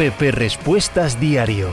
Pepe Respuestas Diario,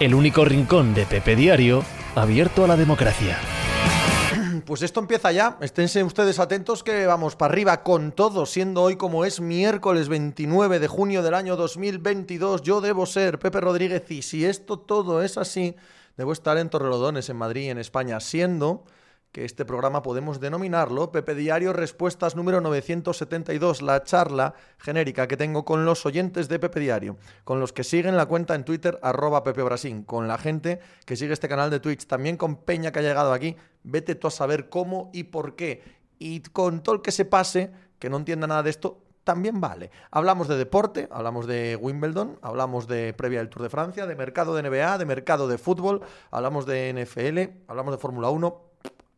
el único rincón de Pepe Diario abierto a la democracia. Pues esto empieza ya, esténse ustedes atentos que vamos para arriba con todo, siendo hoy como es miércoles 29 de junio del año 2022, yo debo ser Pepe Rodríguez y si esto todo es así, debo estar en Torrelodones, en Madrid, en España, siendo que este programa podemos denominarlo Pepe Diario Respuestas número 972, la charla genérica que tengo con los oyentes de Pepe Diario, con los que siguen la cuenta en Twitter arroba Pepe Brasín, con la gente que sigue este canal de Twitch, también con Peña que ha llegado aquí, vete tú a saber cómo y por qué, y con todo el que se pase, que no entienda nada de esto, también vale. Hablamos de deporte, hablamos de Wimbledon, hablamos de previa del Tour de Francia, de mercado de NBA, de mercado de fútbol, hablamos de NFL, hablamos de Fórmula 1,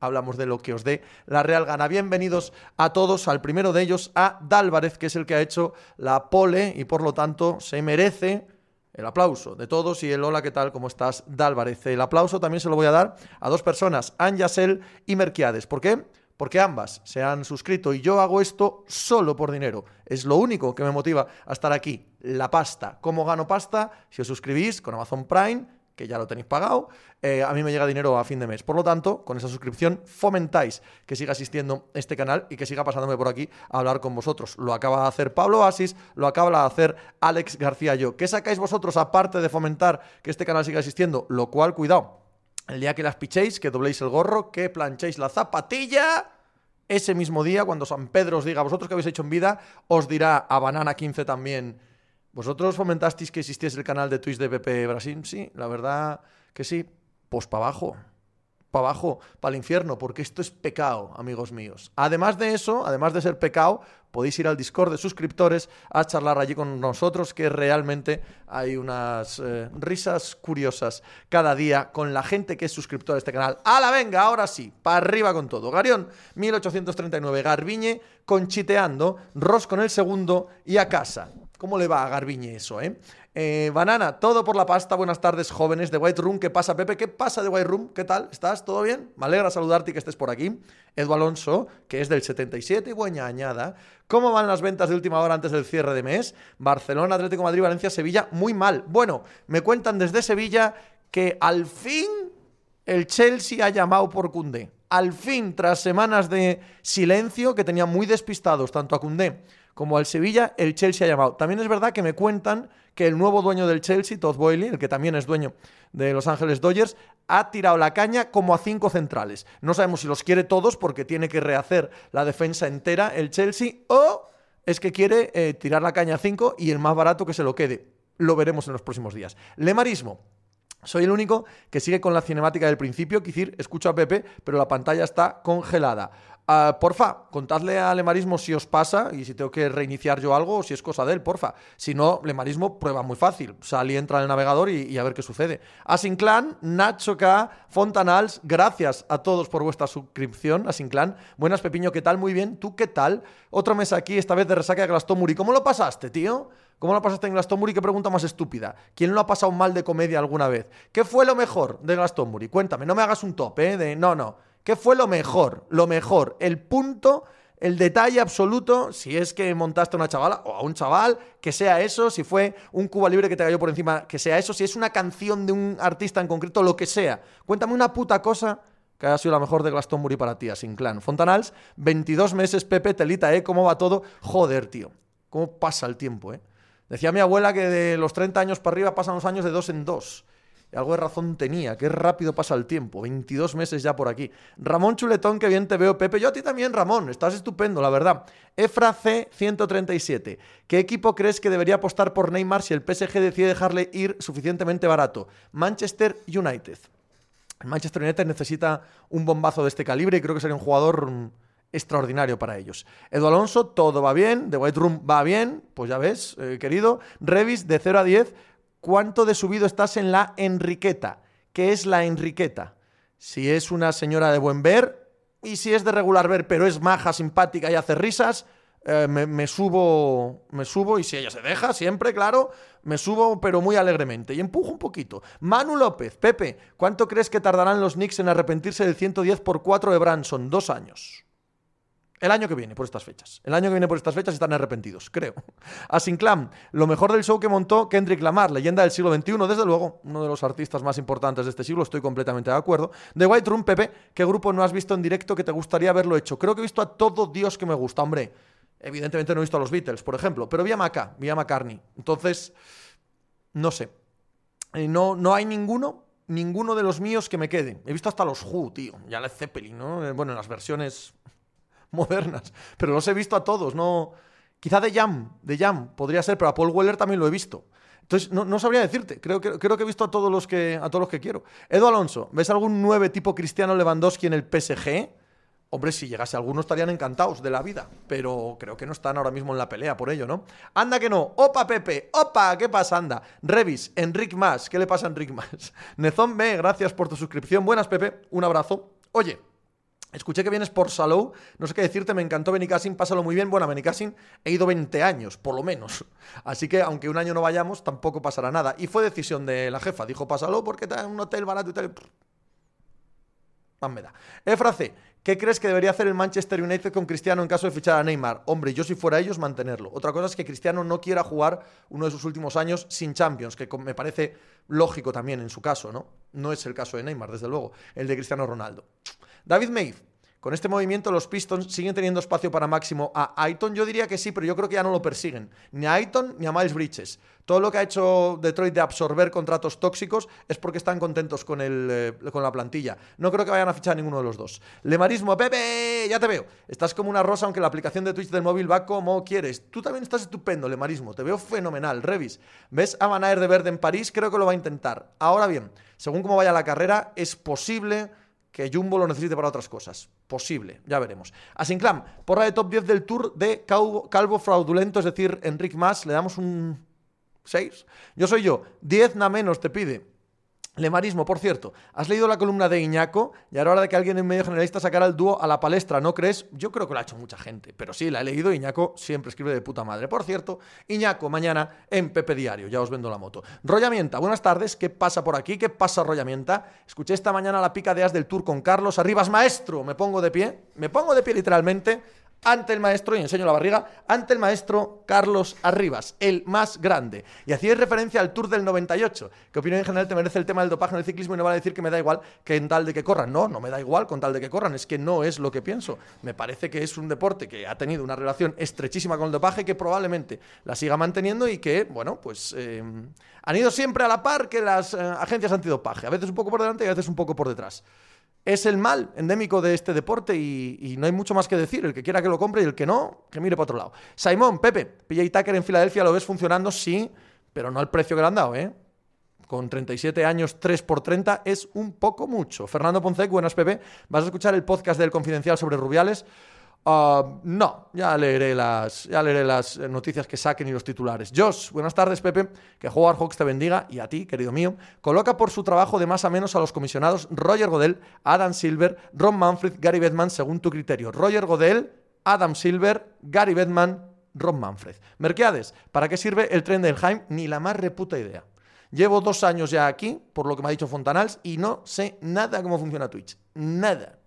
hablamos de lo que os dé la Real Gana. Bienvenidos a todos, al primero de ellos, a Dálvarez, que es el que ha hecho la pole y por lo tanto se merece el aplauso de todos y el hola, ¿qué tal? ¿Cómo estás, Dálvarez? El aplauso también se lo voy a dar a dos personas, Anjasel y Merquiades. ¿Por qué? Porque ambas se han suscrito y yo hago esto solo por dinero. Es lo único que me motiva a estar aquí. La pasta. ¿Cómo gano pasta? Si os suscribís con Amazon Prime, que ya lo tenéis pagado, eh, a mí me llega dinero a fin de mes. Por lo tanto, con esa suscripción fomentáis que siga asistiendo este canal y que siga pasándome por aquí a hablar con vosotros. Lo acaba de hacer Pablo Asis, lo acaba de hacer Alex García Yo. ¿Qué sacáis vosotros aparte de fomentar que este canal siga asistiendo? Lo cual, cuidado, el día que las pichéis, que dobléis el gorro, que planchéis la zapatilla ese mismo día, cuando San Pedro os diga, vosotros que habéis hecho en vida, os dirá a Banana 15 también ¿Vosotros fomentasteis que existiese el canal de Twitch de Pepe Brasil? Sí, la verdad que sí. Pues para abajo, para abajo, para el infierno, porque esto es pecado, amigos míos. Además de eso, además de ser pecado, podéis ir al Discord de suscriptores a charlar allí con nosotros, que realmente hay unas eh, risas curiosas cada día con la gente que es suscriptor de este canal. ¡Hala, venga! Ahora sí, para arriba con todo. Garión, 1839, Garbiñe, conchiteando, Ros con el segundo y a casa. ¿Cómo le va a Garbiñe eso, eh? eh? Banana, todo por la pasta. Buenas tardes, jóvenes de White Room. ¿Qué pasa, Pepe? ¿Qué pasa de White Room? ¿Qué tal? ¿Estás? ¿Todo bien? Me alegra saludarte y que estés por aquí. Edu Alonso, que es del 77 y añada. ¿Cómo van las ventas de última hora antes del cierre de mes? Barcelona, Atlético Madrid, Valencia, Sevilla, muy mal. Bueno, me cuentan desde Sevilla que al fin el Chelsea ha llamado por Cundé. Al fin, tras semanas de silencio que tenían muy despistados tanto a Cundé como al Sevilla, el Chelsea ha llamado. También es verdad que me cuentan que el nuevo dueño del Chelsea, Todd Boyle, el que también es dueño de Los Ángeles Dodgers, ha tirado la caña como a cinco centrales. No sabemos si los quiere todos porque tiene que rehacer la defensa entera el Chelsea o es que quiere eh, tirar la caña a cinco y el más barato que se lo quede. Lo veremos en los próximos días. Lemarismo. Soy el único que sigue con la cinemática del principio, decir, escucho a Pepe, pero la pantalla está congelada. Ah, porfa, contadle a Lemarismo si os pasa y si tengo que reiniciar yo algo o si es cosa de él, porfa. Si no, Lemarismo prueba muy fácil. Sal y entra en el navegador y, a ver qué sucede. Asinclan, Nacho K, Fontanals, gracias a todos por vuestra suscripción. Asinclan, buenas Pepiño, ¿qué tal? Muy bien. ¿Tú qué tal? Otro mes aquí, esta vez de resaca de Glastonbury. ¿Cómo lo pasaste, tío? ¿Cómo lo pasaste en Glastonbury? Qué pregunta más estúpida. ¿Quién lo ha pasado mal de comedia alguna vez? ¿Qué fue lo mejor de Glastonbury? Cuéntame, no me hagas un top, ¿eh? De no, no. ¿Qué fue lo mejor? Lo mejor, el punto, el detalle absoluto, si es que montaste a una chavala o a un chaval, que sea eso, si fue un Cuba Libre que te cayó por encima, que sea eso, si es una canción de un artista en concreto, lo que sea. Cuéntame una puta cosa que haya sido la mejor de Glastonbury para ti, sin clan. Fontanals, 22 meses, Pepe, telita, ¿eh? ¿Cómo va todo? Joder, tío. ¿Cómo pasa el tiempo, eh? Decía mi abuela que de los 30 años para arriba pasan los años de dos en dos algo de razón tenía, qué rápido pasa el tiempo, 22 meses ya por aquí. Ramón Chuletón, que bien te veo, Pepe. Yo a ti también, Ramón, estás estupendo, la verdad. Efra C 137. ¿Qué equipo crees que debería apostar por Neymar si el PSG decide dejarle ir suficientemente barato? Manchester United. Manchester United necesita un bombazo de este calibre y creo que sería un jugador mm, extraordinario para ellos. Edu Alonso, todo va bien, The White Room va bien, pues ya ves, eh, querido. Revis de 0 a 10, cuánto de subido estás en la Enriqueta. ¿Qué es la Enriqueta? Si es una señora de buen ver y si es de regular ver, pero es maja, simpática y hace risas, eh, me, subo, me subo y si ella se deja, siempre, claro, me subo pero muy alegremente y empujo un poquito. Manu López, Pepe, ¿cuánto crees que tardarán los Knicks en arrepentirse del 110 por 4 de Branson? Dos años. El año que viene, por estas fechas. El año que viene, por estas fechas, están arrepentidos, creo. Asinclam, lo mejor del show que montó Kendrick Lamar, leyenda del siglo XXI, desde luego, uno de los artistas más importantes de este siglo, estoy completamente de acuerdo. The White Room, Pepe, ¿qué grupo no has visto en directo que te gustaría haberlo hecho? Creo que he visto a todo Dios que me gusta, hombre. Evidentemente no he visto a los Beatles, por ejemplo, pero vi a Maca, vi a McCartney. Entonces, no sé. Eh, no, no hay ninguno ninguno de los míos que me quede. He visto hasta los Who, tío. Ya la Zeppelin, ¿no? Eh, bueno, en las versiones modernas. Pero los he visto a todos, no. Quizá de Jam, de Jam podría ser, pero a Paul Weller también lo he visto. Entonces, no, sabría decirte. Creo que, creo que he visto a todos los que, a todos los que quiero. Edu Alonso, ¿ves algún nueve tipo Cristiano Lewandowski en el PSG? Hombre, si llegase alguno estarían encantados de la vida, pero creo que no están ahora mismo en la pelea por ello, ¿no? Anda que no. Opa, Pepe. Opa, ¿qué pasa? Anda. Revis, Enric Más. ¿Qué le pasa a Enric Más? Nezón B, gracias por tu suscripción. Buenas, Pepe. Un abrazo. Oye, Escuché que vienes por Salou, no sé qué decirte, me encantó Benicassin, pásalo muy bien. Bueno, a Benicassin he ido 20 años, por lo menos. Así que aunque un año no vayamos, tampoco pasará nada. Y fue decisión de la jefa, dijo pásalo porque está en un hotel barato y tal. Más me da. Efrace, ¿qué crees que debería hacer el Manchester United con Cristiano en caso de fichar a Neymar? Hombre, yo si fuera ellos, mantenerlo. Otra cosa es que Cristiano no quiera jugar uno de sus últimos años sin Champions, que me parece lógico también en su caso, ¿no? No es el caso de Neymar, desde luego, el de Cristiano Ronaldo. David Maeve, con este movimiento los Pistons siguen teniendo espacio para máximo a Aiton. Yo diría que sí, pero yo creo que ya no lo persiguen. Ni a Aiton ni a Miles Bridges. Todo lo que ha hecho Detroit de absorber contratos tóxicos es porque están contentos con, el, eh, con la plantilla. No creo que vayan a fichar a ninguno de los dos. Lemarismo, Pepe, ya te veo. Estás como una rosa, aunque la aplicación de Twitch del móvil va como quieres. Tú también estás estupendo, Lemarismo. Te veo fenomenal. Revis, ¿ves a Van de verde en París? Creo que lo va a intentar. Ahora bien, según cómo vaya la carrera, es posible que Jumbo lo necesite para otras cosas. Posible, ya veremos. A Sinclam, porra de top 10 del Tour de Calvo, Fraudulento, es decir, Enric Mas, le damos un 6. Yo soy yo, 10 na menos te pide. Lemarismo, por cierto, ¿has leído la columna de Iñaco? Y ahora hora de que alguien en medio generalista sacara el dúo a la palestra, ¿no crees? Yo creo que lo ha hecho mucha gente, pero sí, la he leído. Iñaco siempre escribe de puta madre. Por cierto, Iñaco mañana en Pepe Diario, ya os vendo la moto. Rollamienta, buenas tardes, ¿qué pasa por aquí? ¿Qué pasa, Rollamienta? Escuché esta mañana la pica de as del tour con Carlos Arribas, maestro. Me pongo de pie, me pongo de pie literalmente ante el maestro, y enseño la barriga, ante el maestro Carlos Arribas, el más grande. Y hacía referencia al Tour del 98. ¿Qué opinión en general te merece el tema del dopaje en el ciclismo? Y no van a decir que me da igual que en tal de que corran. No, no me da igual con tal de que corran. Es que no es lo que pienso. Me parece que es un deporte que ha tenido una relación estrechísima con el dopaje que probablemente la siga manteniendo y que, bueno, pues eh, han ido siempre a la par que las eh, agencias antidopaje. A veces un poco por delante y a veces un poco por detrás es el mal endémico de este deporte y, no hay mucho más que decir. El que quiera que lo compre y el que no, que mire para otro lado. Simón, Pepe, PJ Tucker en Filadelfia, ¿lo ves funcionando? Sí, pero no al precio que le han dado, ¿eh? Con 37 años, 3 por 30 es un poco mucho. Fernando Poncec, buenas, Pepe. ¿Vas a escuchar el podcast del Confidencial sobre Rubiales? Ah, no, ya leeré, las, ya leeré las noticias que saquen y los titulares. Josh, buenas tardes, Pepe. Que Howard Hawks te bendiga y a ti, querido mío. Coloca por su trabajo de más a menos a los comisionados Roger Godel, Adam Silver, Ron Manfred, Gary Bettman, según tu criterio. Roger Godel, Adam Silver, Gary Bettman, Ron Manfred. Merqueades, ¿para qué sirve el tren del Heim? Ni la más reputa idea. Llevo dos años ya aquí, por lo que me ha dicho Fontanals, y no sé nada cómo funciona Twitch. Nada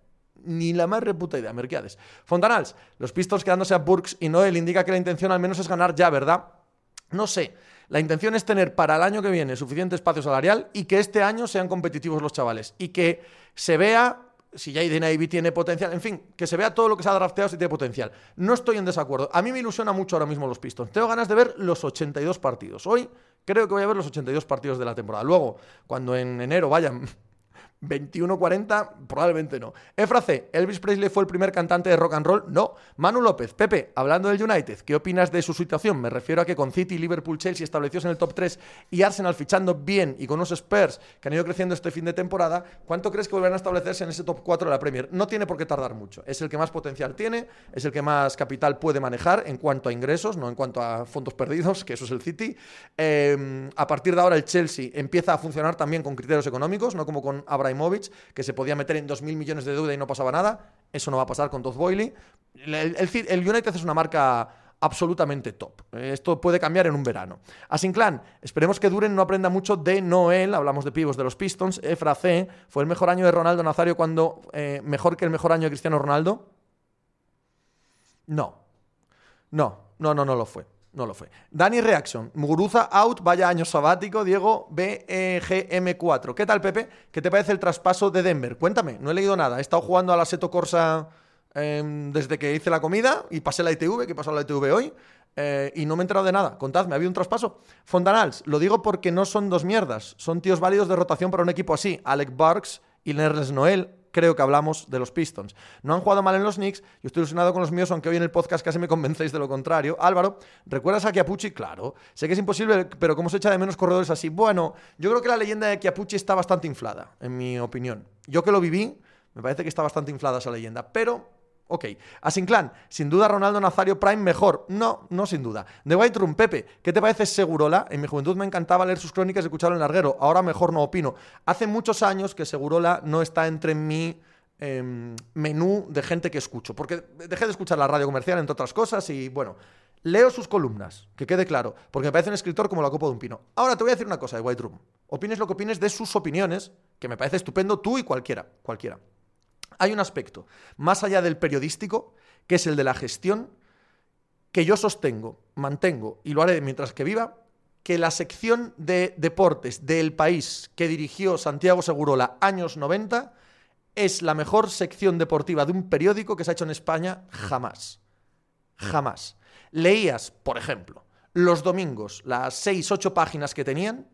ni la más reputa idea, Merquiades. Fontanals, los Pistons quedándose a Burks y Noel indica que la intención al menos es ganar ya, ¿verdad? No sé. La intención es tener para el año que viene suficiente espacio salarial y que este año sean competitivos los chavales. Y que se vea si Jaden Ivy tiene potencial, en fin, que se vea todo lo que se ha drafteado si tiene potencial. No estoy en desacuerdo. A mí me ilusiona mucho ahora mismo los Pistons. Tengo ganas de ver los 82 partidos. Hoy creo que voy a ver los 82 partidos de la temporada. Luego, cuando en enero vayan 21-40, probablemente no. Efra C, Elvis Presley fue el primer cantante de rock and roll. No. Manu López, Pepe, hablando del United, ¿qué opinas de su situación? Me refiero a que con City, Liverpool, Chelsea establecidos en el top 3 y Arsenal fichando bien y con unos Spurs que han ido creciendo este fin de temporada, ¿cuánto crees que volverán a establecerse en ese top 4 de la Premier? No tiene por qué tardar mucho. Es el que más potencial tiene, es el que más capital puede manejar en cuanto a ingresos, no en cuanto a fondos perdidos, que eso es el City. Em, a partir de ahora el Chelsea empieza a funcionar también con criterios económicos, no como con Abraham que se podía meter en 2.000 millones de deuda y no pasaba nada. Eso no va a pasar con Todd Boyle. El, United es una marca absolutamente top. Esto puede cambiar en un verano. Asinclan, esperemos que Duren no aprenda mucho de Noel, hablamos de pivos de los Pistons, Efra C, fue el mejor año de Ronaldo Nazario cuando eh, mejor que el mejor año de Cristiano Ronaldo. No. No, no, no, no lo fue. No lo fue. Dani Reaction, Muguruza out, vaya año sabático, Diego BGM4. ¿Qué tal, Pepe? ¿Qué te parece el traspaso de Denver? Cuéntame, no he leído nada. He estado jugando a la Seto Corsa em, desde que hice la comida y pasé la ITV, que pasó la ITV hoy, eh, y no me he enterado de nada. Contadme, ¿ha habido un traspaso? Fontanals, lo digo porque no son dos mierdas, son tíos válidos de rotación para un equipo así. Alec Barks y Nerles Noel, creo que hablamos de los Pistons. No han jugado mal en los Knicks, yo estoy ilusionado con los míos, aunque hoy en el podcast casi me convencéis de lo contrario. Álvaro, ¿recuerdas a Chiapucci? Claro. Sé que es imposible, pero ¿cómo se echa de menos corredores así? Bueno, yo creo que la leyenda de Chiapucci está bastante inflada, en mi opinión. Yo que lo viví, me parece que está bastante inflada esa leyenda, pero Ok. Asinclan, sin duda Ronaldo Nazario Prime mejor. No, no sin duda. The White Room, Pepe, ¿qué te parece Segurola? En mi juventud me encantaba leer sus crónicas y escucharlo en larguero. Ahora mejor no opino. Hace muchos años que Segurola no está entre mi em, menú de gente que escucho. Porque dejé de escuchar la radio comercial, entre otras cosas, y bueno. Leo sus columnas, que quede claro, porque me parece un escritor como la copa de un pino. Ahora te voy a decir una cosa de White Room. Opines lo que opines de sus opiniones, que me parece estupendo tú y cualquiera, cualquiera. Hay un aspecto, más allá del periodístico, que es el de la gestión, que yo sostengo, mantengo y lo haré mientras que viva, que la sección de deportes del país que dirigió Santiago Segurola años 90 es la mejor sección deportiva de un periódico que se ha hecho en España jamás. Jamás. Leías, por ejemplo, los domingos las seis, ocho páginas que tenían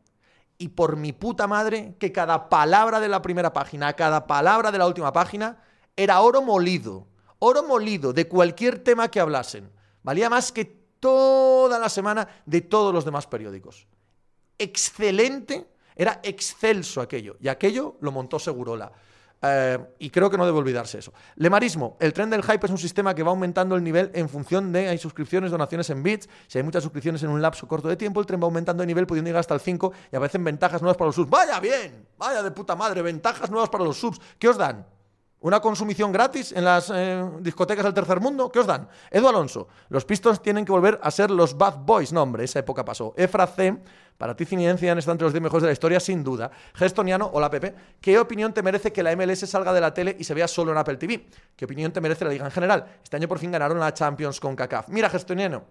y por mi puta madre que cada palabra de la primera página, cada palabra de la última página era oro molido, oro molido de cualquier tema que hablasen. Valía más que toda la semana de todos los demás periódicos. Excelente, era excelso aquello, y aquello lo montó Segurola. Eh, y creo que no debe olvidarse eso. Lemarismo. El tren del hype es un sistema que va aumentando el nivel en función de hay suscripciones, donaciones en bits. Si hay muchas suscripciones en un lapso corto de tiempo, el tren va aumentando de nivel, pudiendo llegar hasta el 5 y aparecen ventajas nuevas para los subs. ¡Vaya bien! ¡Vaya de puta madre! Ventajas nuevas para los subs. ¿Qué os dan? ¿Una consumición gratis en las eh, discotecas del tercer mundo? ¿Qué os dan? Edu Alonso, los Pistons tienen que volver a ser los Bad Boys. No, hombre, esa época pasó. Efra C, para ti Ciniencian está entre los 10 mejores de la historia, sin duda. Gestoniano, hola Pepe, ¿qué opinión te merece que la MLS salga de la tele y se vea solo en Apple TV? ¿Qué opinión te merece la liga en general? Este año por fin ganaron la Champions con CACAF. Mira, Gestoniano,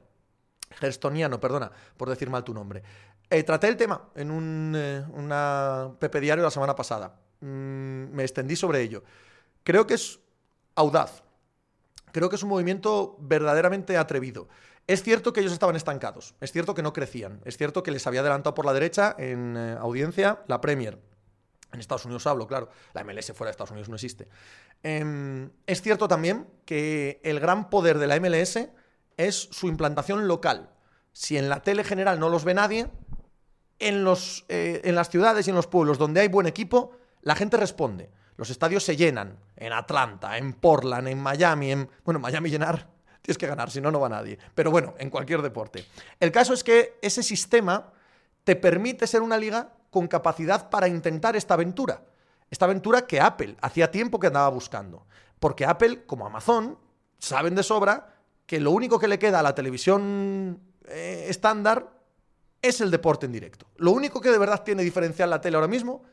Gestoniano, perdona por decir mal tu nombre. Eh, traté el tema en un eh, Pepe Diario la semana pasada. Mm, me extendí sobre ello. Creo que es audaz. Creo que es un movimiento verdaderamente atrevido. Es cierto que ellos estaban estancados, es cierto que no crecían, es cierto que les había adelantado por la derecha en eh, audiencia la Premier. En Estados Unidos hablo, claro. La MLS fuera de Estados Unidos no existe. Em, es cierto también que el gran poder de la MLS es su implantación local. Si en la tele general no los ve nadie, en, los, eh, en las ciudades y en los pueblos donde hay buen equipo, la gente responde. Los estadios se llenan en Atlanta, en Portland, en Miami, en... Bueno, Miami llenar, tienes que ganar, si no, no va nadie. Pero bueno, en cualquier deporte. El caso es que ese sistema te permite ser una liga con capacidad para intentar esta aventura. Esta aventura que Apple hacía tiempo que andaba buscando. Porque Apple, como Amazon, saben de sobra que lo único que le queda a la televisión eh, estándar es el deporte en directo. Lo único que de verdad tiene diferencial la tele ahora mismo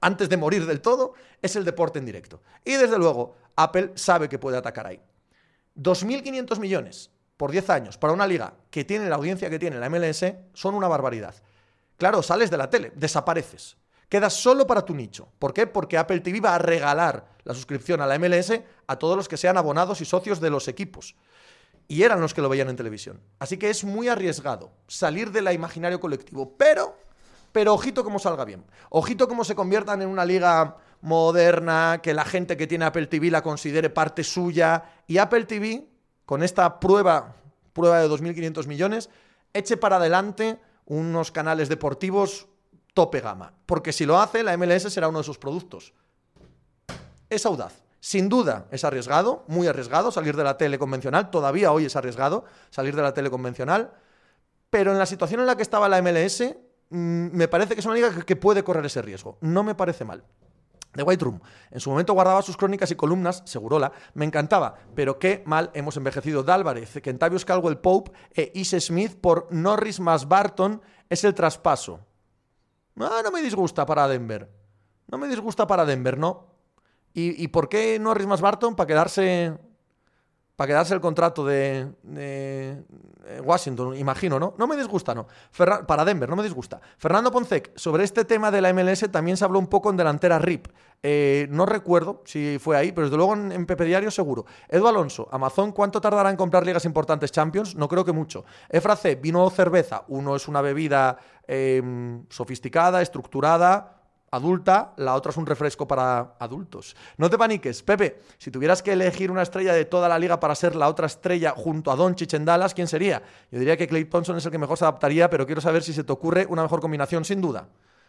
antes de morir del todo, es el deporte en directo. Y desde luego, Apple sabe que puede atacar ahí. 2.500 millones por 10 años para una liga que tiene la audiencia que tiene la MLS son una barbaridad. Claro, sales de la tele, desapareces. Quedas solo para tu nicho. ¿Por qué? Porque Apple TV va a regalar la suscripción a la MLS a todos los que sean abonados y socios de los equipos. Y eran los que lo veían en televisión. Así que es muy arriesgado salir del imaginario colectivo. Pero pero ojito cómo salga bien. Ojito cómo se conviertan en una liga moderna, que la gente que tiene Apple TV la considere parte suya. Y Apple TV, con esta prueba, prueba de 2.500 millones, eche para adelante unos canales deportivos tope gama. Porque si lo hace, la MLS será uno de sus productos. Es audaz. Sin duda es arriesgado, muy arriesgado salir de la tele convencional. Todavía hoy es arriesgado salir de la tele convencional. Pero en la situación en la que estaba la MLS, me parece que es una liga que puede correr ese riesgo. No me parece mal. The White Room. En su momento guardaba sus crónicas y columnas, Segurola, me encantaba, pero qué mal hemos envejecido. Dálvarez, Kentavious Caldwell Pope e Ise Smith por Norris más Barton es el traspaso. Ah, no me disgusta para Denver. No me disgusta para Denver, ¿no? ¿Y, por qué Norris más Barton? Para quedarse. Para quedarse el contrato de, de, Washington, imagino, ¿no? No me disgusta, ¿no? para Denver, no me disgusta. Fernando Poncec, sobre este tema de la MLS también se habló un poco en delantera RIP. Eh, no recuerdo si fue ahí, pero desde luego en, Pepe Diario seguro. Edu Alonso, Amazon, ¿cuánto tardará en comprar ligas importantes Champions? No creo que mucho. Efra C, vino o cerveza. Uno es una bebida em, sofisticada, estructurada, adulta, la otra es un refresco para adultos. No te paniques, Pepe, si tuvieras que elegir una estrella de toda la liga para ser la otra estrella junto a Don en Dallas, ¿quién sería? Yo diría que Clay Thompson es el que mejor se adaptaría, pero quiero saber si se te ocurre una mejor combinación, sin duda.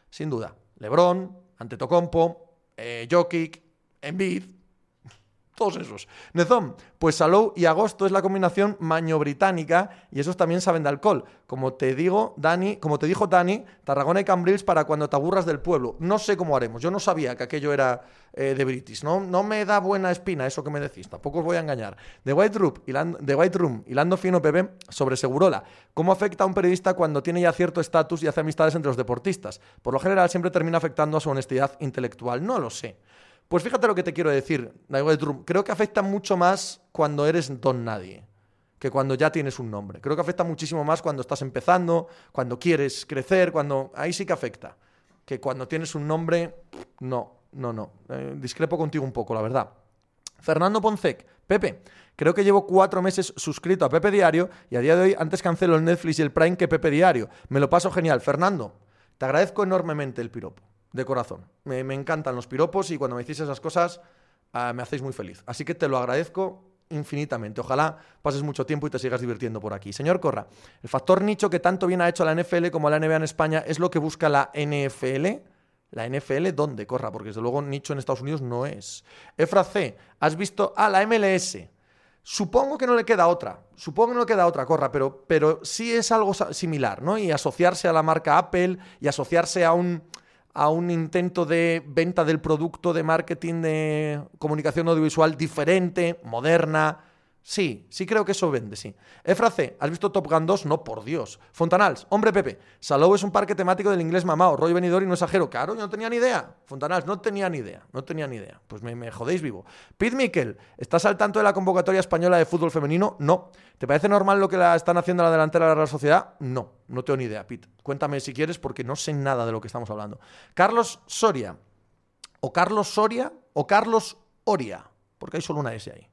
Sin duda. LeBron, Antetokounmpo, eh, Jokic, Embiid, todos esos. Nezón, pues Salou y Agosto es la combinación maño-británica y esos también saben de alcohol. Como te digo, Dani, como te dijo Dani, Tarragona y Cambrils para cuando te aburras del pueblo. No sé cómo haremos. Yo no sabía que aquello era eh, de British. No, no me da buena espina eso que me decís. Tampoco os voy a engañar. The White Room, hilando, The White fino Pepe sobre Segurola. ¿Cómo afecta a un periodista cuando tiene ya cierto estatus y hace amistades entre los deportistas? Por lo general siempre termina afectando a su honestidad intelectual. No lo sé. Pues fíjate lo que te quiero decir, Creo que afecta mucho más cuando eres don nadie que cuando ya tienes un nombre. Creo que afecta muchísimo más cuando estás empezando, cuando quieres crecer, cuando ahí sí que afecta. Que cuando tienes un nombre, no, no, no. Eh, discrepo contigo un poco, la verdad. Fernando Poncec, Pepe, creo que llevo cuatro meses suscrito a Pepe Diario y a día de hoy antes cancelo el Netflix y el Prime que Pepe Diario. Me lo paso genial. Fernando, te agradezco enormemente el piropo de corazón. Me, encantan los piropos y cuando me decís esas cosas ah, me hacéis muy feliz. Así que te lo agradezco infinitamente. Ojalá pases mucho tiempo y te sigas divirtiendo por aquí. Señor Corra, el factor nicho que tanto bien ha hecho la NFL como la NBA en España es lo que busca la NFL. ¿La NFL dónde, Corra? Porque desde luego nicho en Estados Unidos no es. Efra C, ¿has visto a la MLS? Supongo que no le queda otra, supongo que no le queda otra, Corra, pero, pero sí es algo similar, ¿no? Y asociarse a la marca Apple y asociarse a un a un intento de venta del producto, de marketing, de comunicación audiovisual diferente, moderna, Sí, sí creo que eso vende, sí. Efrace, ¿has visto Top Gun 2? No, por Dios. Fontanals, hombre Pepe, Salou es un parque temático del inglés mamao, Roy Venidor y no exagero. Claro, yo no tenía ni idea. Fontanals, no tenía ni idea, no tenía ni idea. Pues me, jodéis vivo. Pete Miquel, ¿estás al tanto de la convocatoria española de fútbol femenino? No. ¿Te parece normal lo que la están haciendo la delantera de la Sociedad? No, no tengo ni idea, Pete. Cuéntame si quieres porque no sé nada de lo que estamos hablando. Carlos Soria, o Carlos Soria, o Carlos Oria, porque hay solo una S ahí.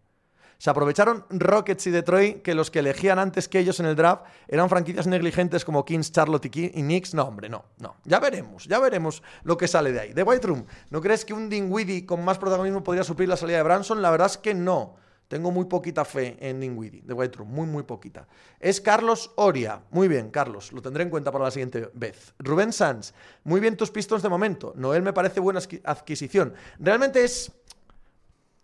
Se aprovecharon Rockets y Detroit, que los que elegían antes que ellos en el draft eran franquicias negligentes como Kings, Charlotte y Knicks. No, hombre, no, no. Ya veremos, ya veremos lo que sale de ahí. De White Room, ¿no crees que un Dingwiddie con más protagonismo podría suplir la salida de Branson? La verdad es que no. Tengo muy poquita fe en Dingwiddie, de White Room, muy, muy poquita. Es Carlos Oria. Muy bien, Carlos, lo tendré en cuenta para la siguiente vez. Rubén Sanz, muy bien tus pistons de momento. Noel me parece buena adquisición. Realmente es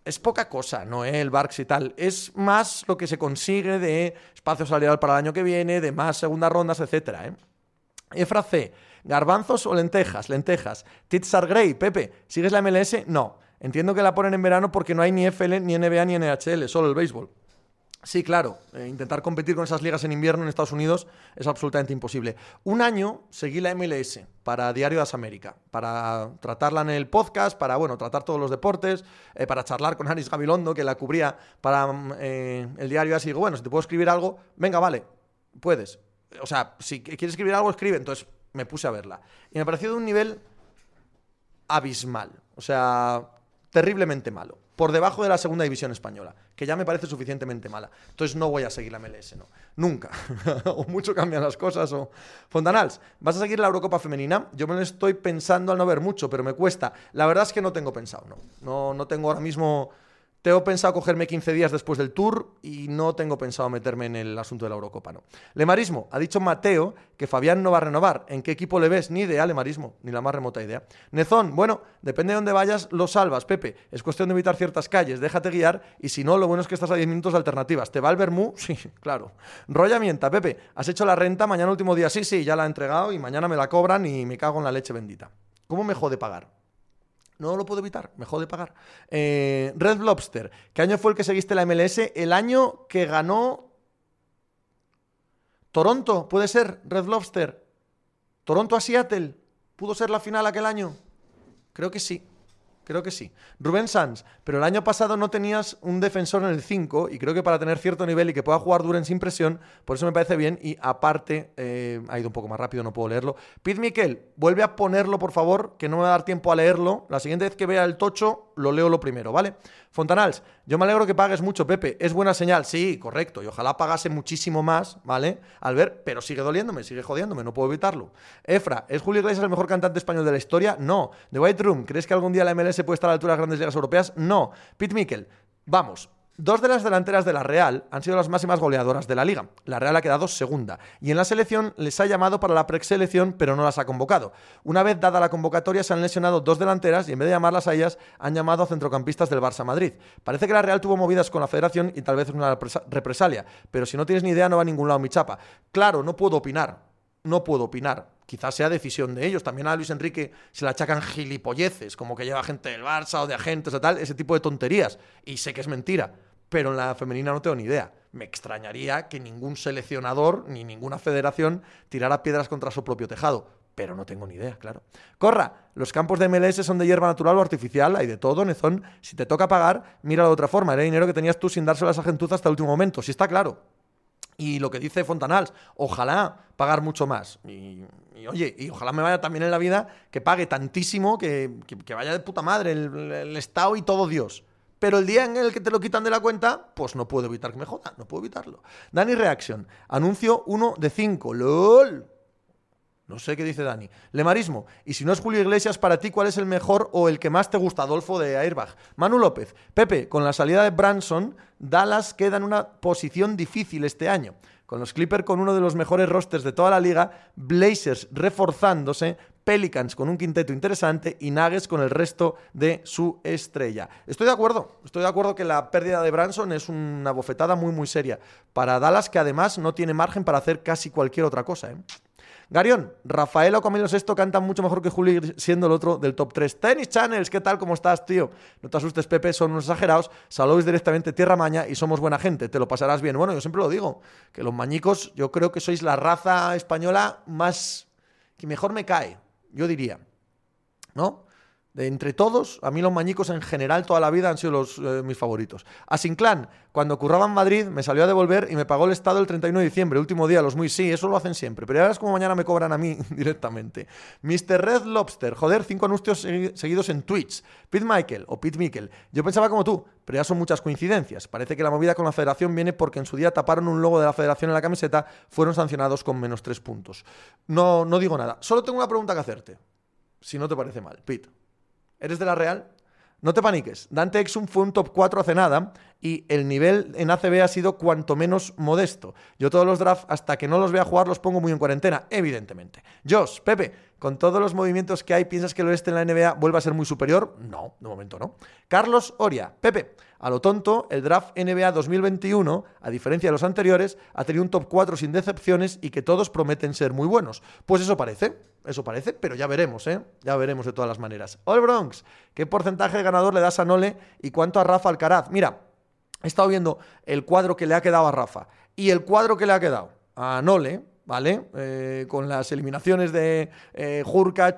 es poca cosa, ¿no? El Barks y tal. Es más lo que se consigue de espacio salarial para el año que viene, de más segundas rondas, etcétera, ¿eh? Efra C. ¿Garbanzos o lentejas? Lentejas. Titsar Grey, Pepe, ¿sigues la MLS? No. Entiendo que la ponen en verano porque no hay ni FL, ni NBA, ni NHL, solo el béisbol. Sí, claro, eh, intentar competir con esas ligas en invierno en Estados Unidos es absolutamente imposible. Un año seguí la MLS para Diario de las América, para tratarla en el podcast, para, bueno, tratar todos los deportes, eh, para charlar con Anis Gabilondo, que la cubría para mm, eh, el diario, así digo, bueno, si te puedo escribir algo, venga, vale, puedes. O sea, si quieres escribir algo, escribe. Entonces me puse a verla. Y me pareció de un nivel abismal. O sea, terriblemente malo. Por debajo de la segunda división española, que ya me parece suficientemente mala. Entonces no voy a seguir la MLS, no. Nunca. o mucho cambian las cosas. O... Fontanals, ¿vas a seguir la Eurocopa femenina? Yo me lo estoy pensando al no ver mucho, pero me cuesta. La verdad es que no tengo pensado, no. No, no tengo ahora mismo tengo pensado cogerme 15 días después del Tour y no tengo pensado meterme en el asunto de la Eurocopa, no. Lemarismo, ha dicho Mateo que Fabián no va a renovar. ¿En qué equipo le ves? Ni idea, Lemarismo, ni la más remota idea. Nezón, bueno, depende de dónde vayas, lo salvas, Pepe. Es cuestión de evitar ciertas calles, déjate guiar y si no, lo bueno es que estás a 10 minutos de alternativas. ¿Te va el Bermú? Sí, claro. Roya mienta, Pepe, has hecho la renta, mañana último día, sí, sí, ya la he entregado y mañana me la cobran y me cago en la leche bendita. ¿Cómo me jode pagar? No lo puedo evitar, me jode pagar. Eh, Red Lobster, ¿qué año fue el que seguiste la MLS? El año que ganó Toronto, puede ser, Red Lobster. Toronto a Seattle, ¿pudo ser la final aquel año? Creo que sí. Creo que sí. Rubén Sanz, pero el año pasado no tenías un defensor en el 5 y creo que para tener cierto nivel y que pueda jugar Duren sin presión, por eso me parece bien y aparte, eh, ha ido un poco más rápido, no puedo leerlo. Pete Miquel, vuelve a ponerlo por favor, que no me va a dar tiempo a leerlo. La siguiente vez que vea el tocho, lo leo lo primero, ¿vale? Fontanals, yo me alegro que pagues mucho, Pepe, es buena señal, sí, correcto, y ojalá pagase muchísimo más, ¿vale? Al ver, pero sigue doliéndome, sigue jodiéndome, no puedo evitarlo. Efra, ¿es Julio Iglesias el mejor cantante español de la historia? No. The White Room, ¿crees que algún día la MLS puede estar a la altura de las grandes ligas europeas? No. Pete Mikkel, vamos, Dos de las delanteras de la Real han sido las máximas goleadoras de la liga. La Real ha quedado segunda y en la selección les ha llamado para la preselección pero no las ha convocado. Una vez dada la convocatoria se han lesionado dos delanteras y en vez de llamarlas a ellas han llamado a centrocampistas del Barça Madrid. Parece que la Real tuvo movidas con la federación y tal vez una represalia, pero si no tienes ni idea no va a ningún lado mi chapa. Claro, no puedo opinar, no puedo opinar quizás sea decisión de ellos. También a Luis Enrique se le achacan gilipolleces, como que lleva gente del Barça o de agentes o tal, ese tipo de tonterías. Y sé que es mentira, pero en la femenina no tengo ni idea. Me extrañaría que ningún seleccionador ni ninguna federación tirara piedras contra su propio tejado. Pero no tengo ni idea, claro. Corra, los campos de MLS son de hierba natural o artificial, hay de todo, Nezón. Si te toca pagar, mira de otra forma. Era dinero que tenías tú sin dárselo a esa gentuza hasta el último momento. Si está claro. Y lo que dice Fontanals, ojalá pagar mucho más. Y, oye, y ojalá me vaya también en la vida que pague tantísimo que, vaya de puta madre el, Estado y todo Dios. Pero el día en el que te lo quitan de la cuenta, pues no puedo evitar que me joda, no puedo evitarlo. Dani Reaction, anuncio 1 de 5. ¡Lol! No sé qué dice Dani. Lemarismo. Y si no es Julio Iglesias, para ti, ¿cuál es el mejor o el que más te gusta? Adolfo de Airbag. Manu López. Pepe, con la salida de Branson, Dallas queda en una posición difícil este año. Con los Clippers con uno de los mejores rosters de toda la liga, Blazers reforzándose, Pelicans con un quinteto interesante y Nuggets con el resto de su estrella. Estoy de acuerdo, estoy de acuerdo que la pérdida de Branson es una bofetada muy muy seria para Dallas que además no tiene margen para hacer casi cualquier otra cosa. ¿eh? Garión, Rafael o Camilo Sexto cantan mucho mejor que Juli siendo el otro del top 3. Tennis Channels, ¿qué tal? ¿Cómo estás, tío? No te asustes, Pepe, son unos exagerados. Saludos directamente Tierra Maña y somos buena gente. Te lo pasarás bien. Bueno, yo siempre lo digo, que los mañicos, yo creo que sois la raza española más. que mejor me cae, yo diría. ¿No? De entre todos, a mí los mañicos en general toda la vida han sido los, eh, mis favoritos. A Sinclán, cuando curraba en Madrid, me salió a devolver y me pagó el Estado el 31 de diciembre, último día, los muy sí, eso lo hacen siempre. Pero ya verás como mañana me cobran a mí directamente. Mr. Red Lobster, joder, cinco anuncios seguidos en Twitch. Pete Michael o Pete Michael. Yo pensaba como tú, pero ya son muchas coincidencias. Parece que la movida con la federación viene porque en su día taparon un logo de la federación en la camiseta, fueron sancionados con menos tres puntos. No, no digo nada. Solo tengo una pregunta que hacerte, si no te parece mal, Pete. ¿Eres de la Real? No te paniques. Dante Exum fue un top 4 hace nada y el nivel en ACB ha sido cuanto menos modesto. Yo todos los drafts, hasta que no los vea jugar, los pongo muy en cuarentena, evidentemente. Josh, Pepe, con todos los movimientos que hay, ¿piensas que el oeste en la NBA vuelva a ser muy superior? No, de momento no. Carlos Oria, Pepe, a lo tonto, el draft NBA 2021, a diferencia de los anteriores, ha tenido un top 4 sin decepciones y que todos prometen ser muy buenos. Pues eso parece, eso parece, pero ya veremos, ¿eh? Ya veremos de todas las maneras. All Bronx, ¿qué porcentaje de ganador le das a Nole y cuánto a Rafa Alcaraz? Mira, he estado viendo el cuadro que le ha quedado a Rafa y el cuadro que le ha quedado a Nole, ¿vale? Eh, con las eliminaciones de eh,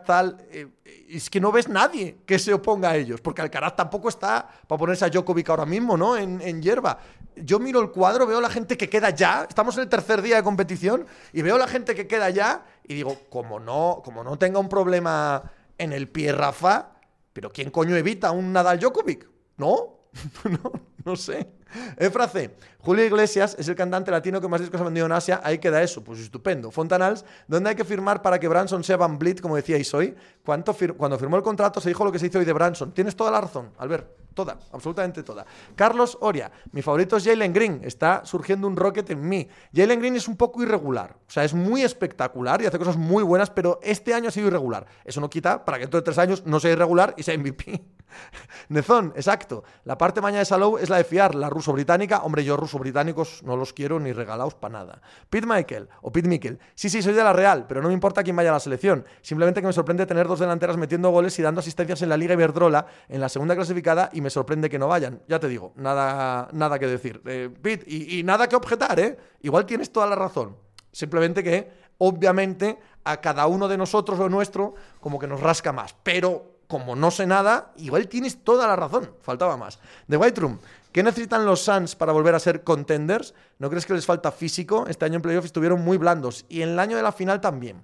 tal. Eh, es que no ves nadie que se oponga a ellos, porque Alcaraz tampoco está para ponerse a Djokovic ahora mismo, ¿no? En, en hierba. Yo miro el cuadro, veo la gente que queda ya, estamos en el tercer día de competición, y veo la gente que queda ya, y digo, como no, como no tenga un problema en el pie Rafa, pero ¿quién coño evita un Nadal Djokovic? ¿No? no, no sé. Efrace, Julio Iglesias es el cantante latino que más discos ha vendido en Asia. Ahí queda eso, pues estupendo. Fontanals, ¿dónde hay que firmar para que Branson sea Van Blit, como decíais hoy? Cuando firmó el contrato se dijo lo que se hizo hoy de Branson. Tienes toda la razón, Albert. Toda, absolutamente toda. Carlos Oria, mi favorito es Jalen Green. Está surgiendo un rocket en mí. Jalen Green es un poco irregular. O sea, es muy espectacular y hace cosas muy buenas, pero este año ha sido irregular. Eso no quita para que dentro de tres años no sea irregular y sea MVP. Nezón, exacto. La parte mañana de Salou es la de fiar. La ruso-británica, hombre, yo ruso-británicos no los quiero ni regalados para nada. Pete Michael o Pete Michael. Sí, sí, soy de la Real, pero no me importa quién vaya a la selección. Simplemente que me sorprende tener dos delanteras metiendo goles y dando asistencias en la Liga Iberdrola, en la segunda clasificada, y me sorprende que no vayan. Ya te digo, nada, nada que decir. Eh, Pete, y, y nada que objetar, ¿eh? Igual tienes toda la razón. Simplemente que, obviamente, a cada uno de nosotros, lo nuestro, como que nos rasca más. Pero como no sé nada, igual tienes toda la razón, faltaba más. The White Room, ¿qué necesitan los Suns para volver a ser contenders? ¿No crees que les falta físico? Este año en playoff estuvieron muy blandos y en el año de la final también.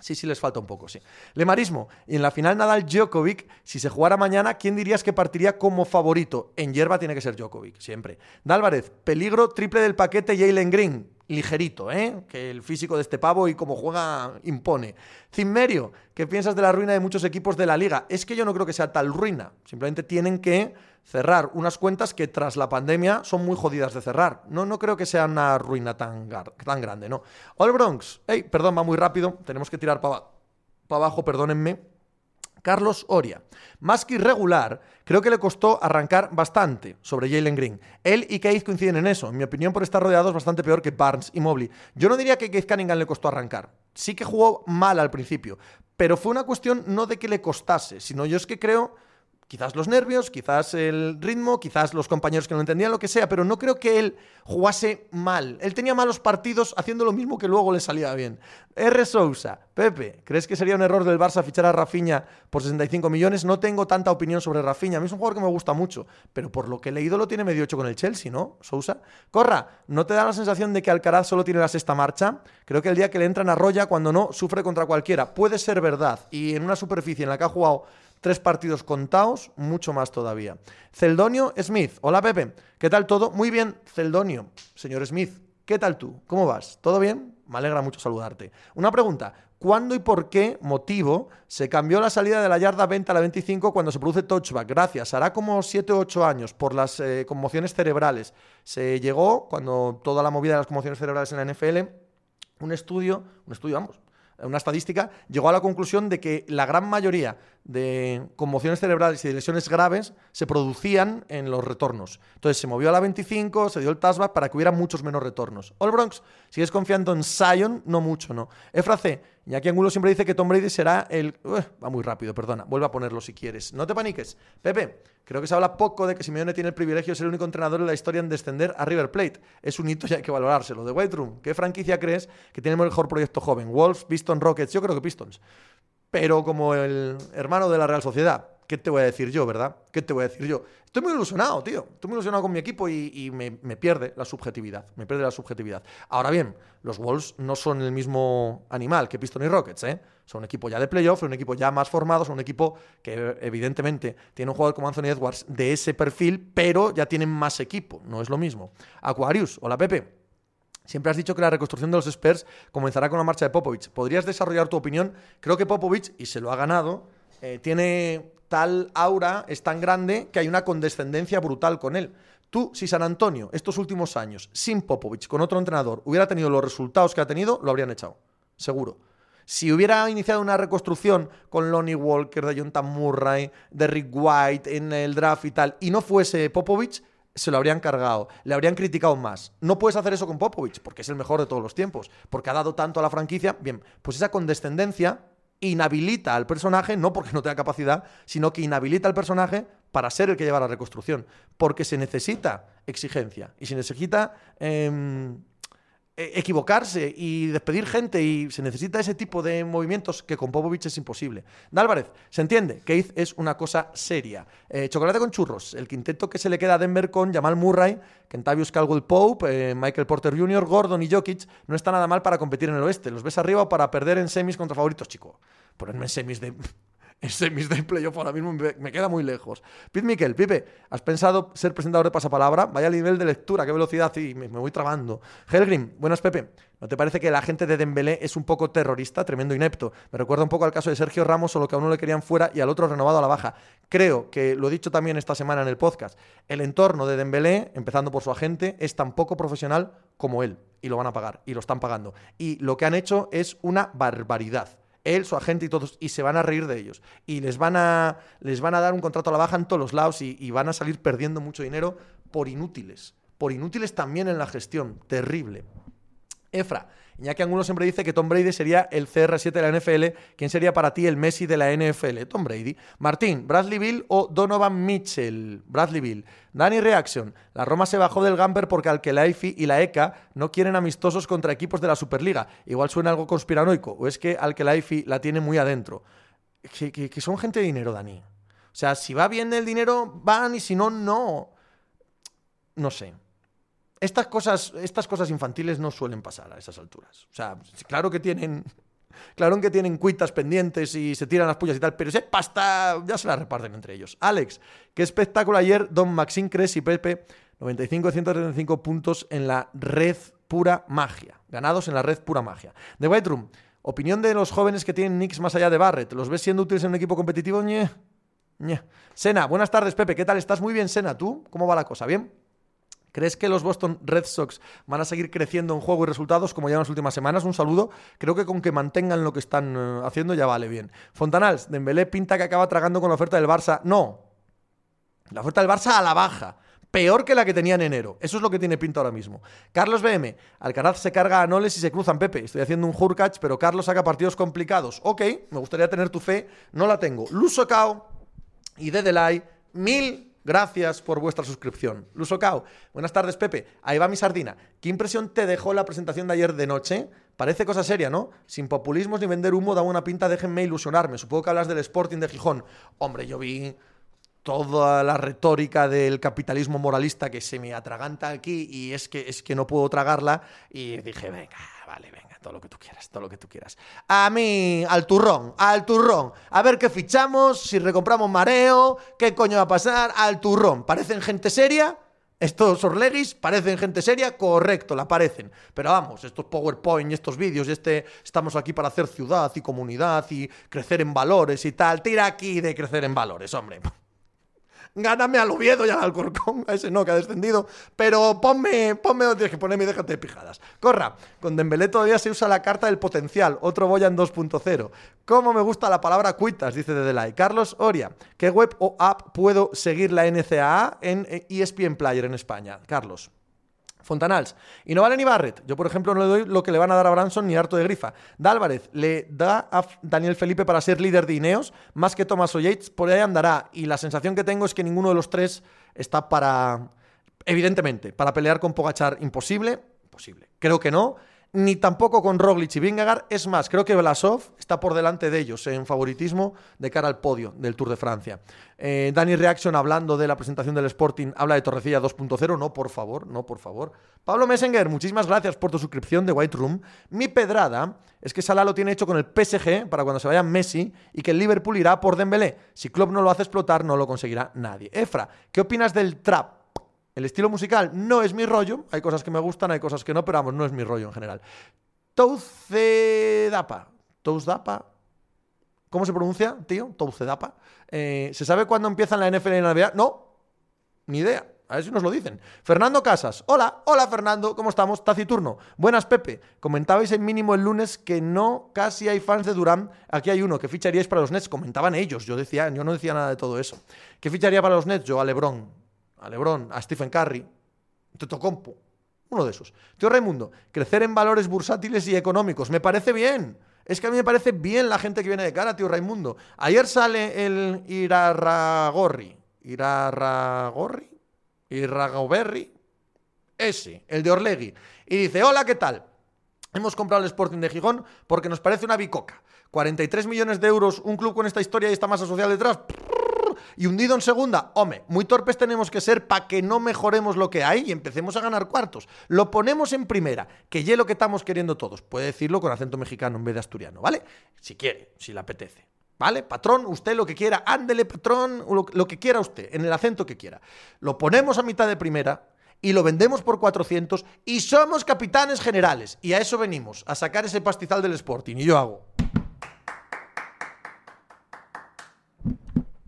Sí, sí, les falta un poco, sí. Lemarismo. Y en la final Nadal Djokovic, si se jugara mañana, ¿quién dirías que partiría como favorito? En hierba tiene que ser Djokovic, siempre. Dálvarez, peligro triple del paquete Jalen Green. Ligerito, ¿eh? Que el físico de este pavo y como juega impone. Cimmerio, ¿qué piensas de la ruina de muchos equipos de la liga? Es que yo no creo que sea tal ruina. Simplemente tienen que cerrar unas cuentas que tras la pandemia son muy jodidas de cerrar. No, no creo que sea una ruina tan, tan grande, ¿no? All Bronx, hey, perdón, va muy rápido, tenemos que tirar para abajo, perdónenme. Carlos Oria. Más que irregular, creo que le costó arrancar bastante sobre Jalen Green. Él y Keith coinciden en eso. En mi opinión, por estar rodeados, bastante peor que Barnes y Mobley. Yo no diría que Keith Cunningham le costó arrancar. Sí que jugó mal al principio, pero fue una cuestión no de que le costase, sino yo es que creo Quizás los nervios, quizás el ritmo, quizás los compañeros que no entendían lo que sea, pero no creo que él jugase mal. Él tenía malos partidos haciendo lo mismo que luego le salía bien. R. Sousa, Pepe, ¿crees que sería un error del Barça fichar a Rafinha por 65 millones? No tengo tanta opinión sobre Rafinha. A mí es un jugador que me gusta mucho, pero por lo que he leído lo tiene medio hecho con el Chelsea, ¿no? Sousa. Corra, ¿no te da la sensación de que Alcaraz solo tiene la sexta marcha? Creo que el día que le entran a Roya, cuando no, sufre contra cualquiera. Puede ser verdad. Y en una superficie en la que ha jugado tres partidos contados, mucho más todavía. Celdonio Smith, hola Pepe, ¿qué tal todo? Muy bien, Celdonio, señor Smith, ¿qué tal tú? ¿Cómo vas? ¿Todo bien? Me alegra mucho saludarte. Una pregunta, ¿cuándo y por qué motivo se cambió la salida de la yarda 20 a la 25 cuando se produce touchback? Gracias, hará como 7 o 8 años por las eh, conmociones cerebrales. Se llegó, cuando toda la movida de las conmociones cerebrales en la NFL, un estudio, un estudio, vamos, una estadística, llegó a la conclusión de que la gran mayoría de conmociones cerebrales y de lesiones graves se producían en los retornos. Entonces se movió a la 25, se dio el TASBAC para que hubiera muchos menos retornos. All Bronx, ¿sigues confiando en Zion? No mucho, no. Efra C, Iñaki Angulo siempre dice que Tom Brady será el... va muy rápido, perdona. Vuelve a ponerlo si quieres. No te paniques. Pepe, creo que se habla poco de que Simeone tiene el privilegio de ser el único entrenador en la historia en descender a River Plate. Es un hito y hay que valorárselo. De White Room, ¿qué franquicia crees que tiene el mejor proyecto joven? ¿Wolves, Pistons, Rockets? Yo creo que Pistons pero como el hermano de la Real Sociedad. ¿Qué te voy a decir yo, verdad? ¿Qué te voy a decir yo? Estoy muy ilusionado, tío. Estoy muy ilusionado con mi equipo y, me, pierde la subjetividad. Me pierde la subjetividad. Ahora bien, los Wolves no son el mismo animal que Pistons y Rockets, ¿eh? Son un equipo ya de playoff, son un equipo ya más formado, son un equipo que evidentemente tiene un jugador como Anthony Edwards de ese perfil, pero ya tienen más equipo. No es lo mismo. Aquarius, hola Pepe. Siempre has dicho que la reconstrucción de los Spurs comenzará con la marcha de Popovich. ¿Podrías desarrollar tu opinión? Creo que Popovich, y se lo ha ganado, eh, tiene tal aura, es tan grande, que hay una condescendencia brutal con él. Tú, si San Antonio, estos últimos años, sin Popovich, con otro entrenador, hubiera tenido los resultados que ha tenido, lo habrían echado. Seguro. Si hubiera iniciado una reconstrucción con Lonnie Walker, de Jonathan Murray, de Rick White en el draft y tal, y no fuese Popovich, se lo habrían cargado, le habrían criticado más. No puedes hacer eso con Popovich, porque es el mejor de todos los tiempos, porque ha dado tanto a la franquicia. Bien, pues esa condescendencia inhabilita al personaje, no porque no tenga capacidad, sino que inhabilita al personaje para ser el que lleva la reconstrucción, porque se necesita exigencia. Y se necesita... Em, equivocarse y despedir gente y se necesita ese tipo de movimientos que con Popovich es imposible. Álvarez, se entiende, Keith es una cosa seria. Eh, chocolate con churros, el quinteto que se le queda a Denver con Jamal Murray, Kentavious Caldwell Pope, eh, Michael Porter Jr., Gordon y Jokic no está nada mal para competir en el oeste. ¿Los ves arriba para perder en semis contra favoritos, chico? Ponerme en semis de en semis de playoff ahora mismo me, queda muy lejos. Pete Miquel, Pipe, ¿has pensado ser presentador de pasapalabra? Vaya nivel de lectura, qué velocidad, y me, voy trabando. Helgrim, buenas Pepe. ¿No te parece que la gente de Dembélé es un poco terrorista, tremendo inepto? Me recuerda un poco al caso de Sergio Ramos, solo que a uno le querían fuera y al otro renovado a la baja. Creo que, lo he dicho también esta semana en el podcast, el entorno de Dembélé, empezando por su agente, es tan poco profesional como él. Y lo van a pagar, y lo están pagando. Y lo que han hecho es una barbaridad él, su agente y todos, y se van a reír de ellos. Y les van a, les van a dar un contrato a la baja en todos los lados y, y van a salir perdiendo mucho dinero por inútiles. Por inútiles también en la gestión. Terrible. Efra, Iñaki Angulo siempre dice que Tom Brady sería el CR7 de la NFL. ¿Quién sería para ti el Messi de la NFL? Tom Brady. Martín, Bradley Bill o Donovan Mitchell. Bradley Bill. Danny Reaction. La Roma se bajó del Gamper porque Alkelaifi y la ECA no quieren amistosos contra equipos de la Superliga. Igual suena algo conspiranoico. O es que Alkelaifi la tiene muy adentro. que, que son gente de dinero, Dani. O sea, si va bien el dinero, van y si no, no. No sé. Estas cosas, estas cosas infantiles no suelen pasar a esas alturas. O sea, claro que tienen. Claro que tienen cuitas pendientes y se tiran las pullas y tal, pero si pasta, ya se la reparten entre ellos. Alex, qué espectáculo ayer, Don Maxín Cres y Pepe, 95 135 puntos en la red pura magia. Ganados en la red pura magia. The White opinión de los jóvenes que tienen nicks más allá de Barrett. ¿Los ves siendo útiles en un equipo competitivo? Ñe. Sena, buenas tardes, Pepe. ¿Qué tal? ¿Estás muy bien, Sena? ¿Tú? ¿Cómo va la cosa? ¿Bien? ¿Crees que los Boston Red Sox van a seguir creciendo en juego y resultados como ya en las últimas semanas? Un saludo. Creo que con que mantengan lo que están eh, haciendo ya vale bien. Fontanals, Dembélé pinta que acaba tragando con la oferta del Barça. No. La oferta del Barça a la baja. Peor que la que tenía en enero. Eso es lo que tiene pinta ahora mismo. Carlos BM. Alcaraz se carga a Noles y se cruzan Pepe. Estoy haciendo un Hurkacz, pero Carlos saca partidos complicados. Ok, me gustaría tener tu fe. No la tengo. Luso Cao y de Delay, mil gracias por vuestra suscripción. Lusocao, buenas tardes, Pepe. Ahí va mi sardina. ¿Qué impresión te dejó la presentación de ayer de noche? Parece cosa seria, ¿no? Sin populismos ni vender humo, da una pinta, déjenme ilusionarme. Supongo que hablas del Sporting de Gijón. Hombre, yo vi toda la retórica del capitalismo moralista que se me atraganta aquí y es que, es que no puedo tragarla y dije, venga, vale, venga todo lo que tú quieras, todo lo que tú quieras. A mí, al turrón, al turrón. A ver qué fichamos, si recompramos mareo, qué coño va a pasar, al turrón. ¿Parecen gente seria? Estos Orlegis parecen gente seria, correcto, la parecen. Pero vamos, estos PowerPoint y estos vídeos este estamos aquí para hacer ciudad y comunidad y crecer en valores y tal. Tira aquí de crecer en valores, hombre gáname al Oviedo y al Alcorcón, a ese no, que ha descendido, pero ponme, ponme donde tienes que ponerme y déjate de pijadas. Corra, con Dembélé todavía se usa la carta del potencial, otro Boyan 2.0. ¿Cómo me gusta la palabra cuitas? Dice Dedelay. Carlos Oria, ¿qué web o app puedo seguir la NCAA en ESPN Player en España? Carlos. Fontanals. Y no vale ni Barrett. Yo, por ejemplo, no le doy lo que le van a dar a Branson ni harto de grifa. Dálvarez le da a Daniel Felipe para ser líder de Ineos, más que Thomas Yates, por ahí andará. Y la sensación que tengo es que ninguno de los tres está para. Evidentemente, para pelear con Pogachar imposible. Posible. Creo que no ni tampoco con Roglic y Vingegaard. Es más, creo que Blasov está por delante de ellos en favoritismo de cara al podio del Tour de Francia. Eh, Dani Reaction, hablando de la presentación del Sporting, habla de Torrecilla 2.0. No, por favor, no, por favor. Pablo Messenger, muchísimas gracias por tu suscripción de White Room. Mi pedrada es que Salah lo tiene hecho con el PSG para cuando se vaya Messi y que el Liverpool irá por Dembélé. Si Klopp no lo hace explotar, no lo conseguirá nadie. Efra, ¿qué opinas del trap? El estilo musical no es mi rollo, hay cosas que me gustan, hay cosas que no, pero vamos, no es mi rollo en general. Toucedapa. Toucedapa. ¿Cómo se pronuncia, tío? Toucedapa. Eh, ¿Se sabe cuándo empiezan la NFL y la NBA? No, ni idea. A ver si nos lo dicen. Fernando Casas. Hola, hola Fernando, ¿cómo estamos? Taciturno. Buenas, Pepe. Comentabais en mínimo el lunes que no casi hay fans de Durán. Aquí hay uno. que ficharíais para los Nets? Comentaban ellos. Yo decía, yo no decía nada de todo eso. ¿Qué ficharía para los Nets? Yo a LeBron a LeBron, a Stephen Curry, Compo, uno de esos. Tío Raimundo, crecer en valores bursátiles y económicos, me parece bien. Es que a mí me parece bien la gente que viene de cara, tío Raimundo. Ayer sale el Irarragorri. ¿Irarragorri? Irragoberri. Ese, el de Orlegui. Y dice, hola, ¿qué tal? Hemos comprado el Sporting de Gijón porque nos parece una bicoca. 43 millones de euros, un club con esta historia y esta masa social detrás y hundido en segunda, hombre, muy torpes tenemos que ser para que no mejoremos lo que hay y empecemos a ganar cuartos. Lo ponemos en primera, que ya lo que estamos queriendo todos. Puede decirlo con acento mexicano en vez de asturiano, ¿vale? Si quiere, si le apetece. ¿Vale? Patrón, usted lo que quiera, ándele, patrón, lo, lo que quiera usted, en el acento que quiera. Lo ponemos a mitad de primera, y lo vendemos por 400 y somos capitanes generales. Y a eso venimos, a sacar ese pastizal del Sporting. Y yo hago.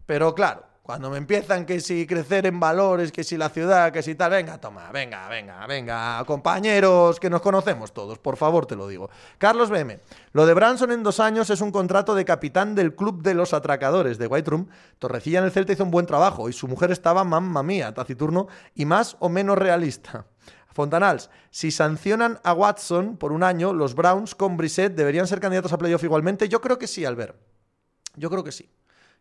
Pero claro, cuando me empiezan que si crecer en valores, que si la ciudad, que si tal, venga, toma, venga, venga, venga, compañeros, que nos conocemos todos, por favor te lo digo. Carlos BM, lo de Branson en dos años es un contrato de capitán del club de los atracadores de White Room. Torrecilla en el Celta hizo un buen trabajo y su mujer estaba, mamma mía, taciturno y más o menos realista. Fontanals, si sancionan a Watson por un año, los Browns con Brissett deberían ser candidatos a playoff igualmente. Yo creo que sí, Albert. Yo creo que sí.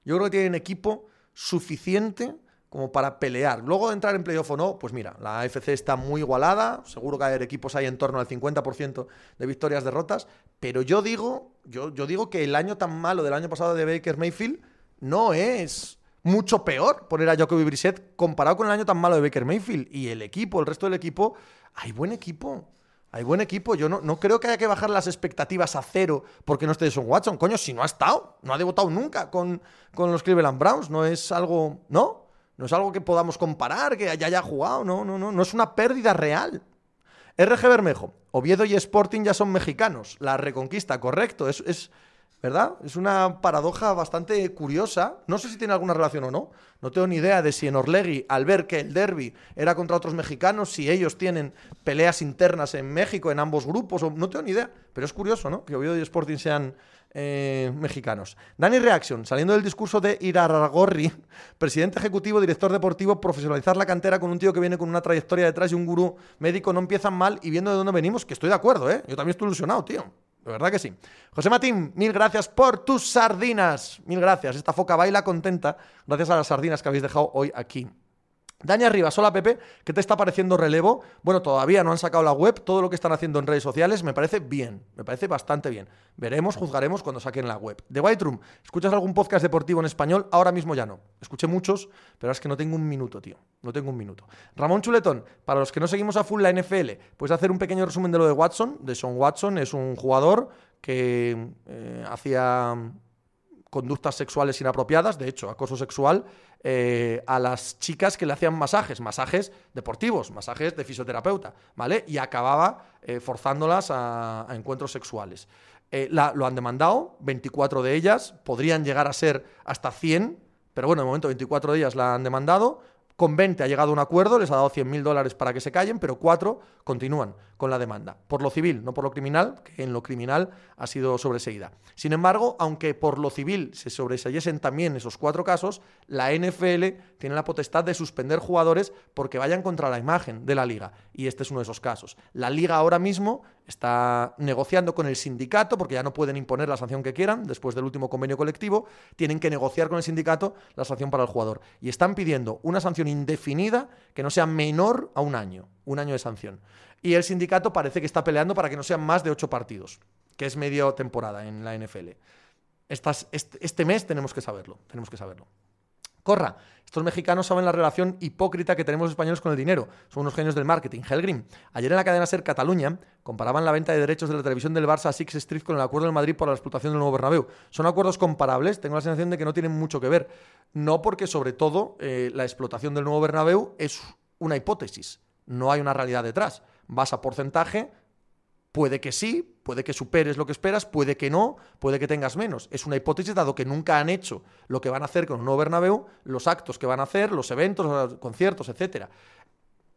Yo creo que tienen equipo suficiente como para pelear. Luego de entrar en playoff o no, pues mira, la AFC está muy igualada, seguro que hay equipos ahí en torno al 50% de victorias derrotas, pero yo digo, yo, yo digo que el año tan malo del año pasado de Baker Mayfield no es mucho peor poner a Jacoby Brissett comparado con el año tan malo de Baker Mayfield y el equipo, el resto del equipo, hay buen equipo. Hay buen equipo. Yo no, no creo que haya que bajar las expectativas a cero porque no esté Son Watson. Coño, si no ha estado, no ha debutado nunca con, con los Cleveland Browns. No es algo. ¿No? No es algo que podamos comparar, que haya, haya jugado, no, no, no, no es una pérdida real. RG Bermejo, Oviedo y Sporting ya son mexicanos. La reconquista, correcto, es, es, ¿verdad? Es una paradoja bastante curiosa. No sé si tiene alguna relación o no. No tengo ni idea de si en Orlegui, al ver que el derby era contra otros mexicanos, si ellos tienen peleas internas en México, en ambos grupos, o, no tengo ni idea. Pero es curioso, ¿no? Que Oviedo y Sporting sean eh, mexicanos. Dani Reaction, saliendo del discurso de Iraragorri, presidente ejecutivo, director deportivo, profesionalizar la cantera con un tío que viene con una trayectoria detrás y un gurú médico no empiezan mal y viendo de dónde venimos, que estoy de acuerdo, ¿eh? Yo también estoy ilusionado, tío. De verdad que sí. José Matín, mil gracias por tus sardinas. Mil gracias. Esta foca baila contenta gracias a las sardinas que habéis dejado hoy aquí. Dani Arribas, hola Pepe, ¿qué te está pareciendo relevo? Bueno, todavía no han sacado la web, todo lo que están haciendo en redes sociales me parece bien, me parece bastante bien. Veremos, juzgaremos cuando saquen la web. The White Room, ¿escuchas algún podcast deportivo en español? Ahora mismo ya no. Escuché muchos, pero es que no tengo un minuto, tío. No tengo un minuto. Ramón Chuletón, para los que no seguimos a full la NFL, puedes hacer un pequeño resumen de lo de Watson. De Sean Watson, es un jugador que eh, hacía conductas sexuales inapropiadas, de hecho, acoso sexual, eh, a las chicas que le hacían masajes, masajes deportivos, masajes de fisioterapeuta, ¿vale? Y acababa eh, forzándolas a, encuentros sexuales. Eh, lo han demandado, 24 de ellas, podrían llegar a ser hasta 100, pero bueno, de momento 24 de ellas la han demandado, con 20 ha llegado a un acuerdo, les ha dado 100.000 dólares para que se callen, pero 4 continúan con la demanda. Por lo civil, no por lo criminal, que en lo criminal ha sido sobreseída. Sin embargo, aunque por lo civil se sobreseyesen también esos cuatro casos, la NFL tiene la potestad de suspender jugadores porque vayan contra la imagen de la liga. Y este es uno de esos casos. La liga ahora mismo está negociando con el sindicato, porque ya no pueden imponer la sanción que quieran, después del último convenio colectivo, tienen que negociar con el sindicato la sanción para el jugador. Y están pidiendo una sanción indefinida que no sea menor a un año, un año de sanción. Y el sindicato parece que está peleando para que no sean más de ocho partidos, que es media temporada en la NFL. este mes tenemos que saberlo, tenemos que saberlo. Corra, estos mexicanos saben la relación hipócrita que tenemos los españoles con el dinero. Son unos genios del marketing. Helgrim, ayer en la cadena Ser Cataluña comparaban la venta de derechos de la televisión del Barça a Six Street con el acuerdo del Madrid por la explotación del nuevo Bernabéu. ¿Son acuerdos comparables? Tengo la sensación de que no tienen mucho que ver. No porque, sobre todo, eh, la explotación del nuevo Bernabéu es una hipótesis. No hay una realidad detrás. Vas a porcentaje, Puede que sí, puede que superes lo que esperas, puede que no, puede que tengas menos. Es una hipótesis dado que nunca han hecho lo que van a hacer con un nuevo Bernabéu, los actos que van a hacer, los eventos, los conciertos, etc.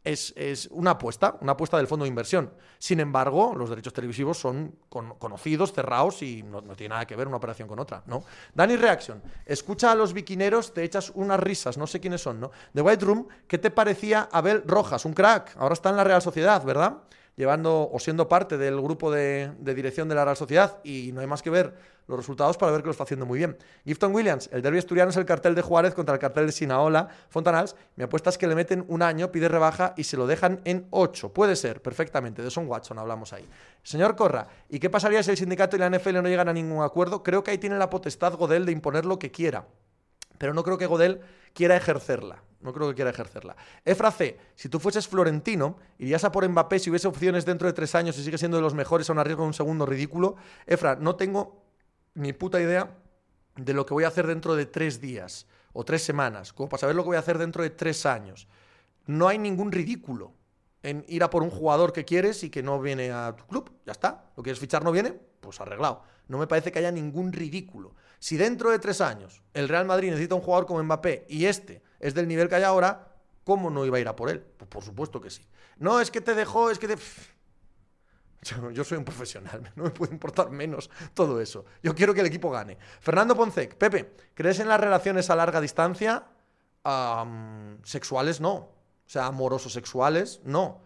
Es, una apuesta, una apuesta del fondo de inversión. Sin embargo, los derechos televisivos son conocidos, cerrados y no, tiene nada que ver una operación con otra, ¿no? Dani Reaction, escucha a los biquineros, te echas unas risas, no sé quiénes son, ¿no? The White Room, ¿qué te parecía Abel Rojas? Un crack, ahora está en la Real Sociedad, ¿verdad? Llevando o siendo parte del grupo de, dirección de la Real Sociedad y no hay más que ver los resultados para ver que lo está haciendo muy bien. Gifton Williams, el derby asturiano es el cartel de Juárez contra el cartel de Sinaola. Fontanals, mi apuesta es que le meten un año, pide rebaja y se lo dejan en 8. Puede ser, perfectamente. De Son Watson hablamos ahí. Señor Corra, ¿y qué pasaría si el sindicato y la NFL no llegan a ningún acuerdo? Creo que ahí tiene la potestad Godel de imponer lo que quiera. Pero no creo que Godel quiera ejercerla. No creo que quiera ejercerla. Efra C, si tú fueses florentino, irías a por Mbappé si hubiese opciones dentro de tres años y sigue siendo de los mejores a un arriesgo de un segundo ridículo. Efra, no tengo ni puta idea de lo que voy a hacer dentro de tres días o tres semanas, como para saber lo que voy a hacer dentro de tres años. No hay ningún ridículo en ir a por un jugador que quieres y que no viene a tu club. Ya está. ¿Lo quieres fichar no viene? Pues arreglado. No me parece que haya ningún ridículo. Si dentro de tres años el Real Madrid necesita un jugador como Mbappé y este es del nivel que hay ahora, ¿cómo no iba a ir a por él? Pues por supuesto que sí. No, es que te dejó, es que te... Yo, soy un profesional, no me puede importar menos todo eso. Yo quiero que el equipo gane. Fernando Poncec, Pepe, ¿crees en las relaciones a larga distancia? sexuales no. O sea, amorosos sexuales no.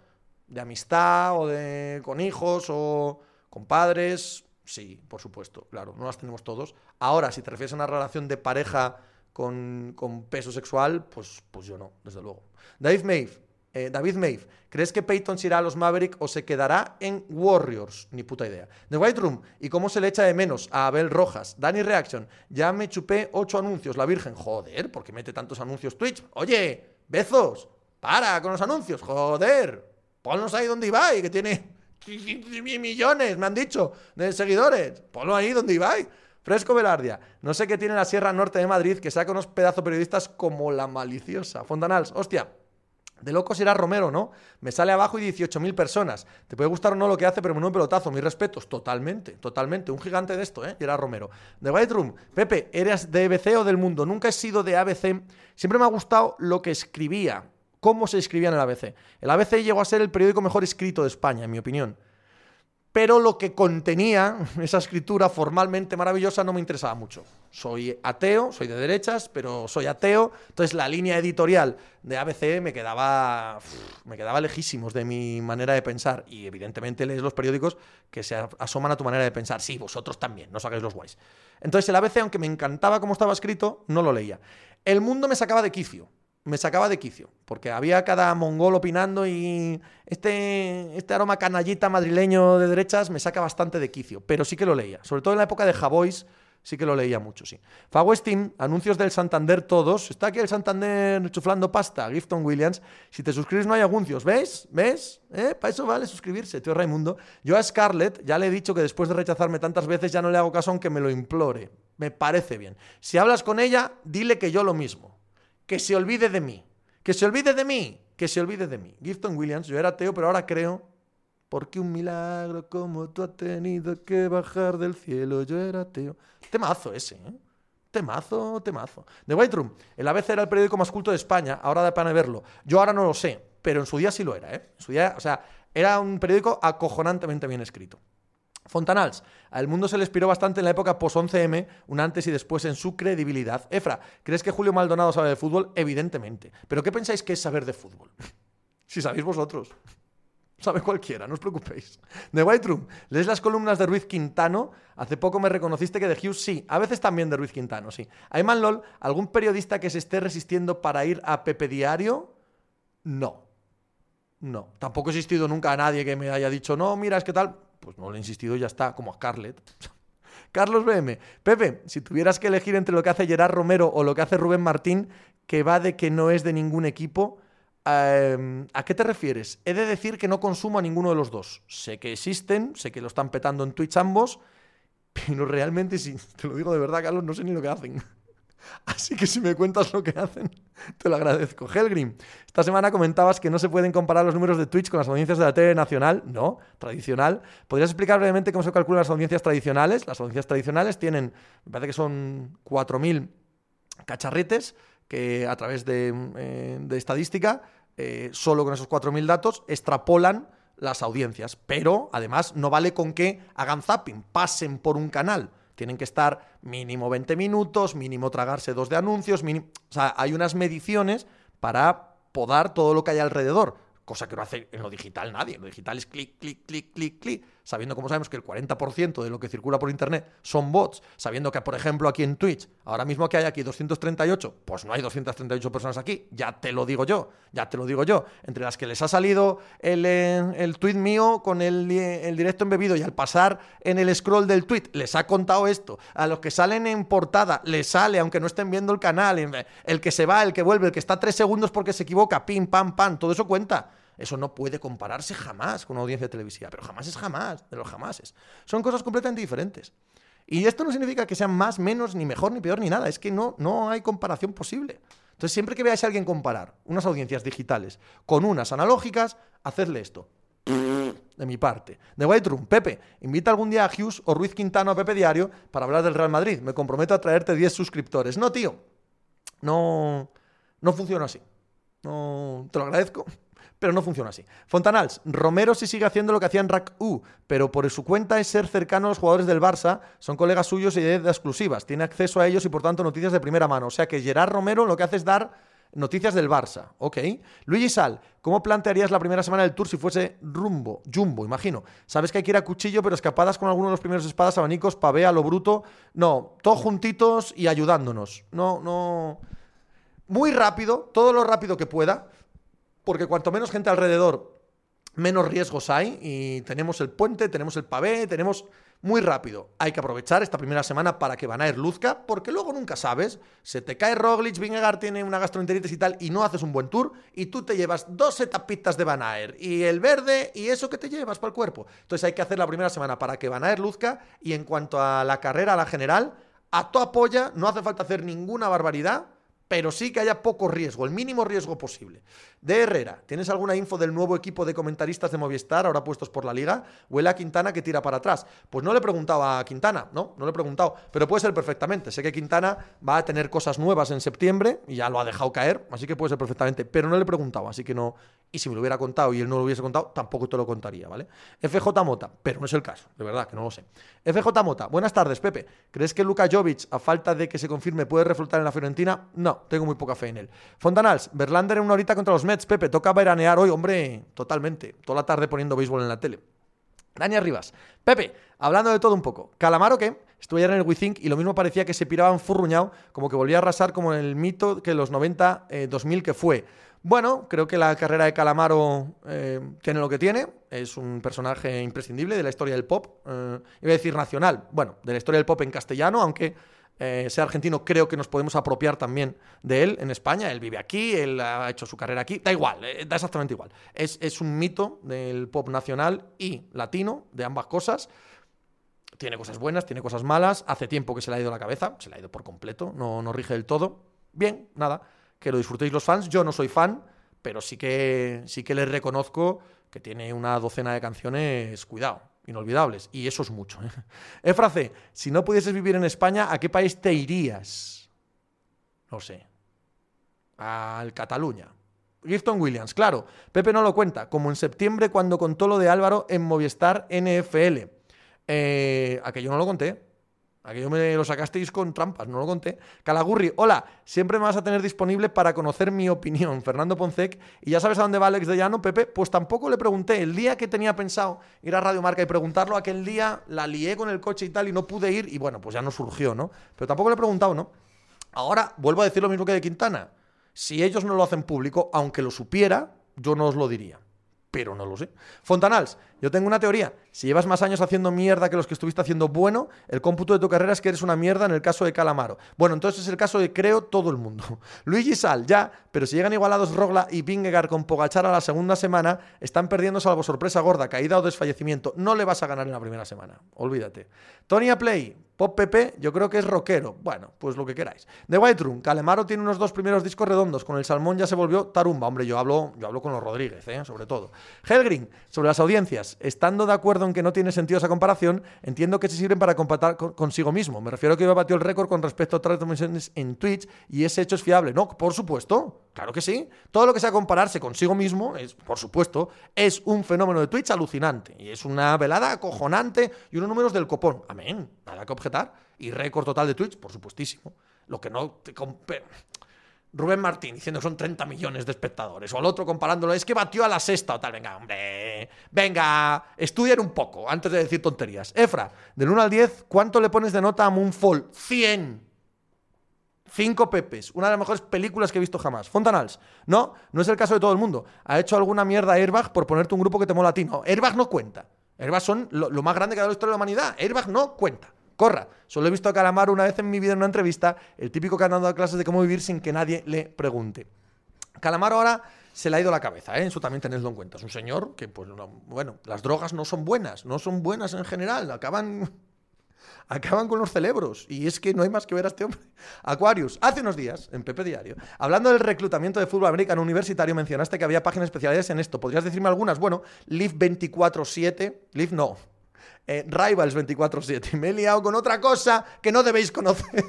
De amistad o de con hijos o con padres, sí, por supuesto, claro, no las tenemos todos. Ahora, si te refieres a una relación de pareja con, con peso sexual, pues, pues yo no, desde luego. David Maeve, eh, David Maeve, ¿crees que Peyton se irá a los Maverick o se quedará en Warriors? Ni puta idea. The White Room, ¿y cómo se le echa de menos a Abel Rojas? Danny Reaction, ya me chupé ocho anuncios, la Virgen. Joder, ¿por qué mete tantos anuncios Twitch? Oye, Bezos, para con los anuncios, joder. Ponlos ahí donde Ibai, que tiene millones, me han dicho, de seguidores. Ponlo ahí donde Ibai. Fresco Velardia. No sé qué tiene la Sierra Norte de Madrid que saca unos pedazos periodistas como la maliciosa. Fontanals, hostia. De locos era Romero, ¿no? Me sale abajo y 18.000 personas. Te puede gustar o no lo que hace, pero menudo pelotazo. Mis respetos. Totalmente, totalmente. Un gigante de esto, ¿eh? Era Romero. The White Room. Pepe, ¿eres de ABC o del mundo? Nunca he sido de ABC. Siempre me ha gustado lo que escribía. Cómo se escribía en el ABC. El ABC llegó a ser el periódico mejor escrito de España, en mi opinión pero lo que contenía esa escritura formalmente maravillosa no me interesaba mucho. Soy ateo, soy de derechas, pero soy ateo, entonces la línea editorial de ABC me quedaba, me quedaba lejísimos de mi manera de pensar y evidentemente lees los periódicos que se asoman a tu manera de pensar. Sí, vosotros también, no os hagáis los guays. Entonces el ABC, aunque me encantaba cómo estaba escrito, no lo leía. El mundo me sacaba de quicio me sacaba de quicio, porque había cada mongol opinando y este, este aroma canallita madrileño de derechas me saca bastante de quicio, pero sí que lo leía, sobre todo en la época de Javois, sí que lo leía mucho, sí. Fagwestin, anuncios del Santander todos, está aquí el Santander chuflando pasta, Gifton Williams, si te suscribes no hay anuncios, ¿ves? ¿Ves? ¿Eh? Para eso vale suscribirse, tío Raimundo. Yo a Scarlett ya le he dicho que después de rechazarme tantas veces ya no le hago caso aunque me lo implore, me parece bien. Si hablas con ella, dile que yo lo mismo que se olvide de mí. Que se olvide de mí. Que se olvide de mí. Gifton Williams, yo era ateo, pero ahora creo. Porque un milagro como tú ha tenido que bajar del cielo. Yo era ateo. Temazo ese, ¿eh? Temazo, temazo. The White Room. El ABC era el periódico más culto de España. Ahora da pena verlo. Yo ahora no lo sé, pero en su día sí lo era, ¿eh? En su día, o sea, era un periódico acojonantemente bien escrito. Fontanals, al mundo se le inspiró bastante en la época post-11M, un antes y después en su credibilidad. Efra, ¿crees que Julio Maldonado sabe de fútbol? Evidentemente. ¿Pero qué pensáis que es saber de fútbol? si sabéis vosotros. Sabe cualquiera, no os preocupéis. The White Room, ¿lees las columnas de Ruiz Quintano? Hace poco me reconociste que de Hughes sí, a veces también de Ruiz Quintano, sí. Ayman LOL, ¿algún periodista que se esté resistiendo para ir a Pepe Diario? No. No. Tampoco he existido nunca a nadie que me haya dicho, no, mira, es que tal pues no le he insistido, ya está, como a Scarlett. Carlos BM, Pepe, si tuvieras que elegir entre lo que hace Gerard Romero o lo que hace Rubén Martín, que va de que no es de ningún equipo, em, ¿a qué te refieres? He de decir que no consumo a ninguno de los dos. Sé que existen, sé que lo están petando en Twitch ambos, pero realmente, si te lo digo de verdad, Carlos, no sé ni lo que hacen. Así que si me cuentas lo que hacen, te lo agradezco. Helgrim, esta semana comentabas que no se pueden comparar los números de Twitch con las audiencias de la tele nacional, no, tradicional. ¿Podrías explicar brevemente cómo se calculan las audiencias tradicionales? Las audiencias tradicionales tienen, me parece que son 4.000 cacharretes que a través de, eh, estadística, eh, solo con esos 4.000 datos, extrapolan las audiencias. Pero, además, no vale con que hagan zapping, pasen por un canal tienen que estar mínimo 20 minutos, mínimo tragarse dos de anuncios, o sea, hay unas mediciones para podar todo lo que hay alrededor cosa que no hace en lo digital nadie. En lo digital es clic, clic, clic, clic, clic, sabiendo como sabemos que el 40% de lo que circula por Internet son bots, sabiendo que, por ejemplo, aquí en Twitch, ahora mismo que hay aquí 238, pues no hay 238 personas aquí, ya te lo digo yo, ya te lo digo yo, entre las que les ha salido el, eh, el tweet mío con el, eh, el directo embebido y al pasar en el scroll del tweet les ha contado esto, a los que salen en portada les sale, aunque no estén viendo el canal, el que se va, el que vuelve, el que está tres segundos porque se equivoca, pim, pam, pam, todo eso cuenta. Eso no puede compararse jamás con una audiencia televisiva, pero jamás es jamás, de los jamases. Son cosas completamente diferentes. Y esto no significa que sean más, menos, ni mejor, ni peor, ni nada. Es que no, no hay comparación posible. Entonces, siempre que veáis a alguien comparar unas audiencias digitales con unas analógicas, hacedle esto. De mi parte. De White Room, Pepe, invita algún día a Hughes o Ruiz Quintano a Pepe Diario para hablar del Real Madrid. Me comprometo a traerte 10 suscriptores. No, tío. No, no funciona así. No, te lo agradezco, pero no funciona así. Fontanals, Romero sí sigue haciendo lo que hacía en Rack U, pero por su cuenta es ser cercano a los jugadores del Barça, son colegas suyos y de exclusivas, tiene acceso a ellos y por tanto noticias de primera mano. O sea que Gerard Romero lo que hace es dar Noticias del Barça, ok. Luigi Sal, ¿cómo plantearías la primera semana del tour si fuese rumbo, jumbo, imagino? Sabes que hay que ir a cuchillo, pero escapadas con alguno de los primeros espadas, abanicos, pavea, lo bruto. No, todos juntitos y ayudándonos. No, no. Muy rápido, todo lo rápido que pueda, porque cuanto menos gente alrededor, menos riesgos hay. Y tenemos el puente, tenemos el pavé, tenemos muy rápido. Hay que aprovechar esta primera semana para que Van Aert luzca, porque luego nunca sabes. Se te cae Roglic, Vingegaard tiene una gastroenteritis y tal, y no haces un buen tour, y tú te llevas dos etapitas de Van Aert, y el verde, y eso que te llevas para el cuerpo. Entonces hay que hacer la primera semana para que Van Aert luzca, y en cuanto a la carrera, a la general, a tu apoya, no hace falta hacer ninguna barbaridad pero sí que haya poco riesgo, el mínimo riesgo posible. De Herrera, ¿tienes alguna info del nuevo equipo de comentaristas de Movistar, ahora puestos por la liga? Huele a Quintana que tira para atrás. Pues no le he preguntado a Quintana, no, no le he preguntado, pero puede ser perfectamente. Sé que Quintana va a tener cosas nuevas en septiembre y ya lo ha dejado caer, así que puede ser perfectamente, pero no le he preguntado, así que no. Y si me lo hubiera contado y él no lo hubiese contado, tampoco te lo contaría, ¿vale? FJ Mota, pero no es el caso, de verdad que no lo sé. FJ Mota, buenas tardes, Pepe. ¿Crees que Luka Jovic, a falta de que se confirme, puede reflotar en la Fiorentina? No, tengo muy poca fe en él. Fontanals, Verlander en una horita contra los Mets. Pepe, toca veranear hoy, hombre, totalmente. Toda la tarde poniendo béisbol en la tele. Dani Rivas. Pepe, hablando de todo un poco. ¿Calamaro qué? Estuve ayer en el WeThink y lo mismo parecía que se piraban furruñado, como que volvía a arrasar como en el mito que los 90, 2000 eh, que fue. Bueno, creo que la carrera de Calamaro eh, tiene lo que tiene. Es un personaje imprescindible de la historia del pop. Eh, iba a decir nacional. Bueno, de la historia del pop en castellano, aunque eh, sea argentino, creo que nos podemos apropiar también de él en España. Él vive aquí, él ha hecho su carrera aquí. Da igual, eh, da exactamente igual. Es, es, un mito del pop nacional y latino, de ambas cosas. Tiene cosas buenas, tiene cosas malas. Hace tiempo que se le ha ido la cabeza, se le ha ido por completo, no, no rige del todo. Bien, nada, que lo disfrutéis los fans. Yo no soy fan, pero sí que, sí que les reconozco que tiene una docena de canciones, cuidado, inolvidables. Y eso es mucho. ¿eh? Efrace, si no pudieses vivir en España, ¿a qué país te irías? No sé. Al Cataluña. Gifton Williams, claro. Pepe no lo cuenta, como en septiembre cuando contó lo de Álvaro en Movistar NFL. Eh, aquello no lo conté. Aquello me lo sacasteis con trampas, no lo conté. Calagurri, hola, siempre me vas a tener disponible para conocer mi opinión. Fernando Poncec, y ya sabes a dónde va Alex de Llano, Pepe. Pues tampoco le pregunté. El día que tenía pensado ir a Radio Marca y preguntarlo, aquel día la lié con el coche y tal y no pude ir, y bueno, pues ya no surgió, ¿no? Pero tampoco le he preguntado, ¿no? Ahora vuelvo a decir lo mismo que de Quintana. Si ellos no lo hacen público, aunque lo supiera, yo no os lo diría. Pero no lo sé. Fontanals, yo tengo una teoría. Si llevas más años haciendo mierda que los que estuviste haciendo bueno, el cómputo de tu carrera es que eres una mierda en el caso de Calamaro. Bueno, entonces es el caso de creo todo el mundo. Luigi Sal, ya, pero si llegan igualados Rogla y Vingegaard con Pogachar a la segunda semana, están perdiendo salvo sorpresa gorda, caída o desfallecimiento. No le vas a ganar en la primera semana. Olvídate. Tony Play, Pop Pepe, yo creo que es rockero. Bueno, pues lo que queráis. The White Room, Calamaro tiene unos dos primeros discos redondos. Con el Salmón ya se volvió tarumba. Hombre, yo hablo, yo hablo con los Rodríguez, ¿eh? sobre todo. Helgrin, sobre las audiencias estando de acuerdo en que no tiene sentido esa comparación, entiendo que se sirven para comparar consigo mismo. Me refiero a que yo batió el récord con respecto a otras transmisiones en Twitch y ese hecho es fiable. No, por supuesto, claro que sí. Todo lo que sea compararse consigo mismo, es, por supuesto, es un fenómeno de Twitch alucinante y es una velada acojonante y unos números del copón. Amén, nada que objetar. Y récord total de Twitch, por supuestísimo. Lo que no te Rubén Martín diciendo que son 30 millones de espectadores, o al otro comparándolo, es que batió a la sexta o tal. Venga, hombre, venga, estudien un poco antes de decir tonterías. Efra, del 1 al 10, ¿cuánto le pones de nota a Moonfall? 100. 5 pepes, una de las mejores películas que he visto jamás. Fontanals, no, no es el caso de todo el mundo. Ha hecho alguna mierda Airbag por ponerte un grupo que te mola a ti. No, Airbag no cuenta. Airbag son lo, lo más grande que ha dado la historia de la humanidad. Airbag no cuenta Solo he visto a Calamaro una vez en mi vida en una entrevista, el típico que ha dado clases de cómo vivir sin que nadie le pregunte. Calamaro ahora se le ha ido la cabeza, ¿eh? eso también tenedlo en cuenta. Es un señor que, pues, bueno, las drogas no son buenas, no son buenas en general, acaban acaban con los cerebros. Y es que no hay más que ver a este hombre. Aquarius, hace unos días, en Pepe Diario, hablando del reclutamiento de fútbol americano universitario, mencionaste que había páginas especiales en esto. ¿Podrías decirme algunas? Bueno, Live 24-7, Live no, eh, Rivals 24-7. Me he liado con otra cosa que no debéis conocer.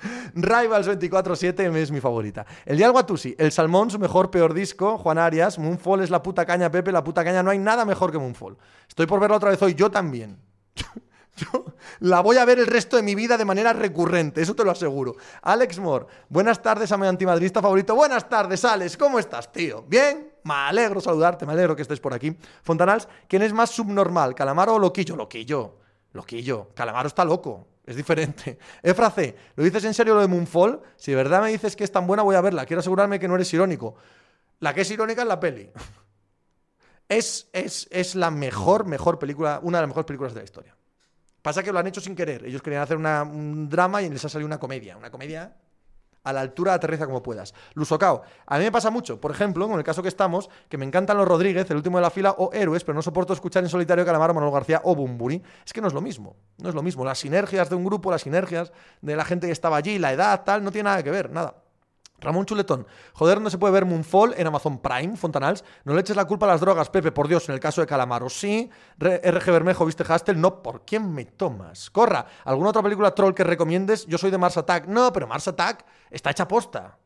Rivals 24-7 es mi favorita. El Dialgo Atusi, El Salmón, su mejor peor disco. Juan Arias, Moonfall es la puta caña, Pepe, la puta caña. No hay nada mejor que Moonfall. Estoy por verlo otra vez hoy, yo también. Yo la voy a ver el resto de mi vida de manera recurrente, eso te lo aseguro. Alex Moore, buenas tardes a mi antimadrista favorito. Buenas tardes, Alex, ¿cómo estás, tío? ¿Bien? Me alegro saludarte, me alegro que estés por aquí. Fontanals, ¿quién es más subnormal, Calamaro o Loquillo? Loquillo, Loquillo. Calamaro está loco. Es diferente. Efra C, ¿lo dices en serio lo de Moonfall? Si de verdad me dices que es tan buena, voy a verla. Quiero asegurarme que no eres irónico. La que es irónica es la peli. Es, es, es la mejor, mejor película, una de las mejores películas de la historia. Pasa que lo han hecho sin querer. Ellos querían hacer una, un drama y les ha salido una comedia. Una comedia a la altura aterriza como puedas. Lusocao. A mí me pasa mucho, por ejemplo, con el caso que estamos, que me encantan los Rodríguez, el último de la fila, o Héroes, pero no soporto escuchar en solitario Calamaro, Manuel García o Bumburi. Es que no es lo mismo. No es lo mismo. Las sinergias de un grupo, las sinergias de la gente que estaba allí, la edad, tal, no tiene nada que ver, nada. Ramón Chuletón, joder, no se puede ver Moonfall en Amazon Prime, Fontanals. No le eches la culpa a las drogas, Pepe, por Dios, en el caso de Calamaro. Sí, RG Bermejo, ¿viste Hastel? No, ¿por quién me tomas? Corra, ¿alguna otra película troll que recomiendes? Yo soy de Mars Attack. No, pero Mars Attack está hecha posta.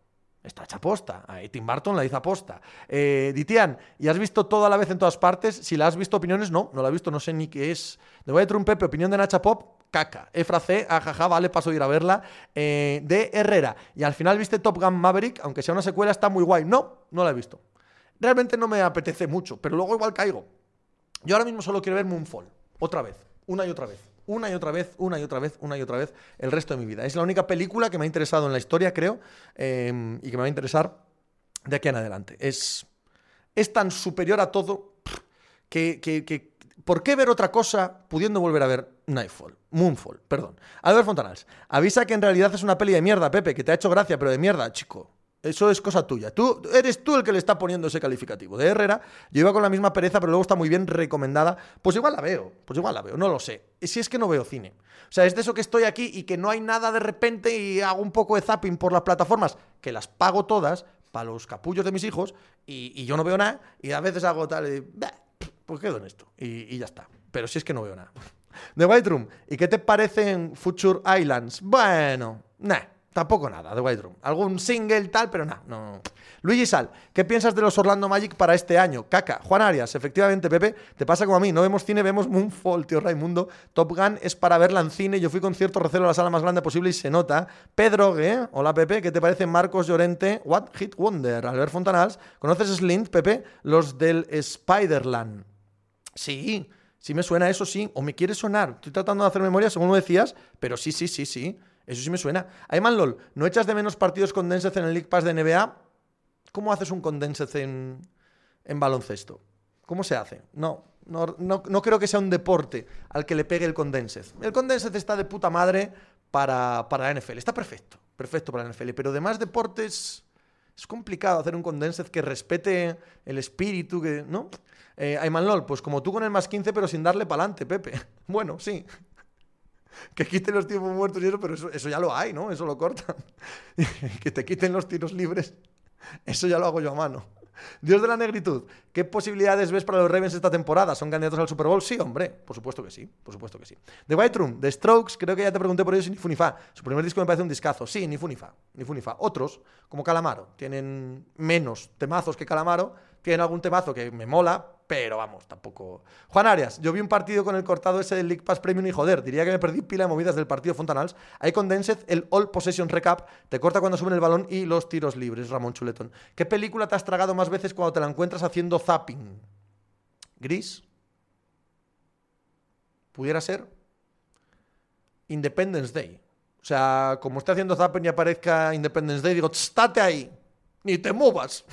Está hecha posta. Tim Burton la hizo aposta. Eh, Ditian, ¿y has visto todo a la vez en todas partes? Si la has visto, opiniones, no, no la he visto, no sé ni qué es. De voy a un Pepe, opinión de Nacha Pop, caca. Efra C, ajaja, vale, paso de ir a verla. Eh, de Herrera. Y al final viste Top Gun Maverick, aunque sea una secuela, está muy guay. No, no la he visto. Realmente no me apetece mucho, pero luego igual caigo. Yo ahora mismo solo quiero ver Moonfall. Otra vez. Una y otra vez. Una y otra vez, una y otra vez, una y otra vez, el resto de mi vida. Es la única película que me ha interesado en la historia, creo, eh, y que me va a interesar de aquí en adelante. Es, es tan superior a todo que ¿Por qué ver otra cosa pudiendo volver a ver Nightfall? Moonfall, perdón. Albert Fontanals, avisa que en realidad es una peli de mierda, Pepe, que te ha hecho gracia, pero de mierda, chico. Eso es cosa tuya. Tú eres tú el que le está poniendo ese calificativo. De Herrera, yo iba con la misma pereza, pero luego está muy bien recomendada. Pues igual la veo, pues igual la veo, no lo sé. Si es que no veo cine. O sea, es de eso que estoy aquí y que no hay nada de repente y hago un poco de zapping por las plataformas, que las pago todas para los capullos de mis hijos y, yo no veo nada y a veces hago tal y pues quedo en esto. Y, ya está. Pero si es que no veo nada. The White Room. ¿Y qué te parecen Future Islands? Bueno, nah, tampoco nada, The White Room. Algún single tal, pero nada, no. Luigi Sal, ¿qué piensas de los Orlando Magic para este año? Caca, Juan Arias, efectivamente, Pepe, te pasa como a mí, no vemos cine, vemos Moonfall, tío Raimundo. Top Gun es para verla en cine, yo fui con cierto recelo a la sala más grande posible y se nota. Pedro ¿eh? hola Pepe, ¿qué te parece Marcos Llorente? What Hit Wonder, Albert Fontanals, ¿conoces Slint, Pepe? Los del Spiderland. Sí, sí me suena eso, sí. O me quiere sonar. Estoy tratando de hacer memoria según lo decías, pero sí, sí, sí, sí. Eso sí me suena. Ayman LOL, ¿no echas de menos partidos condensed en el League Pass de NBA? ¿Cómo haces un condensed en, en baloncesto? ¿Cómo se hace? No, no, no, creo que sea un deporte al que le pegue el condensed. El condensed está de puta madre para, para la NFL. Está perfecto, perfecto para la NFL. Pero demás deportes es complicado hacer un condensed que respete el espíritu, que, ¿no? Eh, Ayman LOL, pues como tú con el más 15, pero sin darle pa'lante, Pepe. Bueno, sí. que quiten los tiempos muertos y eso, pero eso, ya lo hay, ¿no? Eso lo cortan. que te quiten los tiros libres. Eso ya lo hago yo a mano. Dios de la negritud, ¿qué posibilidades ves para los Ravens esta temporada? ¿Son candidatos al Super Bowl? Sí, hombre, por supuesto que sí, por supuesto que sí. The White Room, The Strokes, creo que ya te pregunté por ellos ni Funifa. Su primer disco me parece un discazo. Sí, ni Funifa, ni Funifa. Otros, como Calamaro, tienen menos temazos que Calamaro, tienen algún temazo que me mola, pero vamos, tampoco. Juan Arias, yo vi un partido con el cortado ese del League Pass Premium y joder, diría que me perdí pila de movidas del partido Fontanals. Hay condensed el All Possession Recap, te corta cuando suben el balón y los tiros libres, Ramón Chuletón. ¿Qué película te has tragado más veces cuando te la encuentras haciendo zapping? ¿Gris? ¿Pudiera ser? Independence Day. O sea, como esté haciendo zapping y aparezca Independence Day, digo, estate ahí, ni te muevas.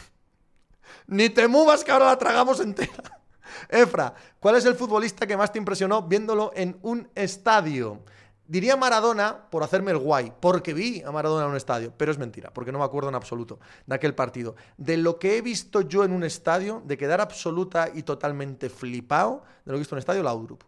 Ni te muevas que ahora la tragamos entera. Efra, ¿cuál es el futbolista que más te impresionó viéndolo en un estadio? Diría Maradona por hacerme el guay, porque vi a Maradona en un estadio, pero es mentira, porque no me acuerdo en absoluto de aquel partido. De lo que he visto yo en un estadio, de quedar absoluta y totalmente flipado de lo que he visto en un estadio, la Udrup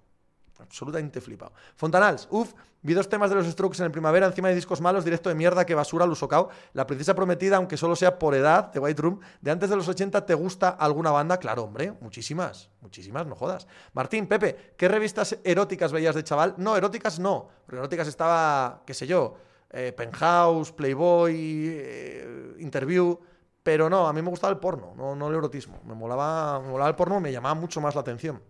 absolutamente flipado. Fontanals, uff, vi dos temas de los Strokes en el primavera, encima de discos malos, directo de mierda, que basura, Lusocao. La princesa prometida, aunque solo sea por edad, de White Room, de antes de los 80, ¿te gusta alguna banda? Claro, hombre, muchísimas, muchísimas, no jodas. Martín, Pepe, ¿qué revistas eróticas veías de chaval? No, eróticas no, porque eróticas estaba, qué sé yo, eh, Penthouse, Playboy, eh, Interview. Pero no, a mí me gustaba el porno, no, no el erotismo. Me molaba, me molaba el porno, me llamaba mucho más la atención.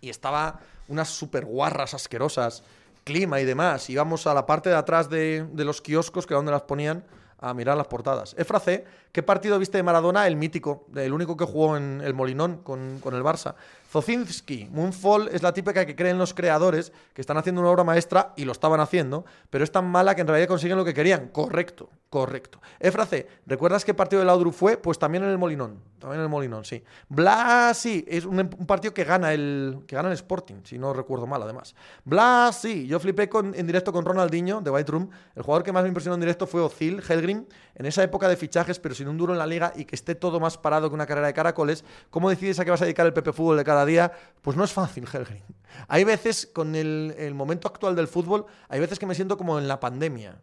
Y estaba unas super guarras asquerosas, clima y demás. Íbamos a la parte de atrás de, de los kioscos, que era donde las ponían, a mirar las portadas. Efra C, ¿qué partido viste de Maradona? El mítico, el único que jugó en el Molinón con, con el Barça. Zocinski, Moonfall es la típica que creen los creadores que están haciendo una obra maestra y lo estaban haciendo, pero es tan mala que en realidad consiguen lo que querían. Correcto, correcto. Efra C, ¿recuerdas qué partido del Audru fue? Pues también en el Molinón. También en el Molinón, sí. Blas, sí, es un, partido que gana el que gana el Sporting, si no recuerdo mal, además. Blas, sí, yo flipé con, en directo con Ronaldinho de White Room. El jugador que más me impresionó en directo fue Ozil Helgrim. En esa época de fichajes, pero sin un duro en la liga y que esté todo más parado que una carrera de caracoles, ¿cómo decides a qué vas a dedicar el PP Fútbol de cada día? Pues no es fácil, Helgrim. Hay veces, con el, momento actual del fútbol, hay veces que me siento como en la pandemia.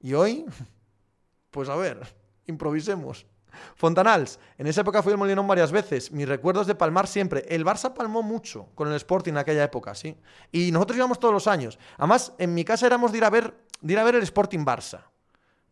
Y hoy, pues a ver, improvisemos. Fontanals, en esa época fui al Molinón varias veces. Mis recuerdos de palmar siempre. El Barça palmó mucho con el Sporting en aquella época, sí. Y nosotros íbamos todos los años. Además, en mi casa éramos de ir a ver, ir a ver el Sporting Barça.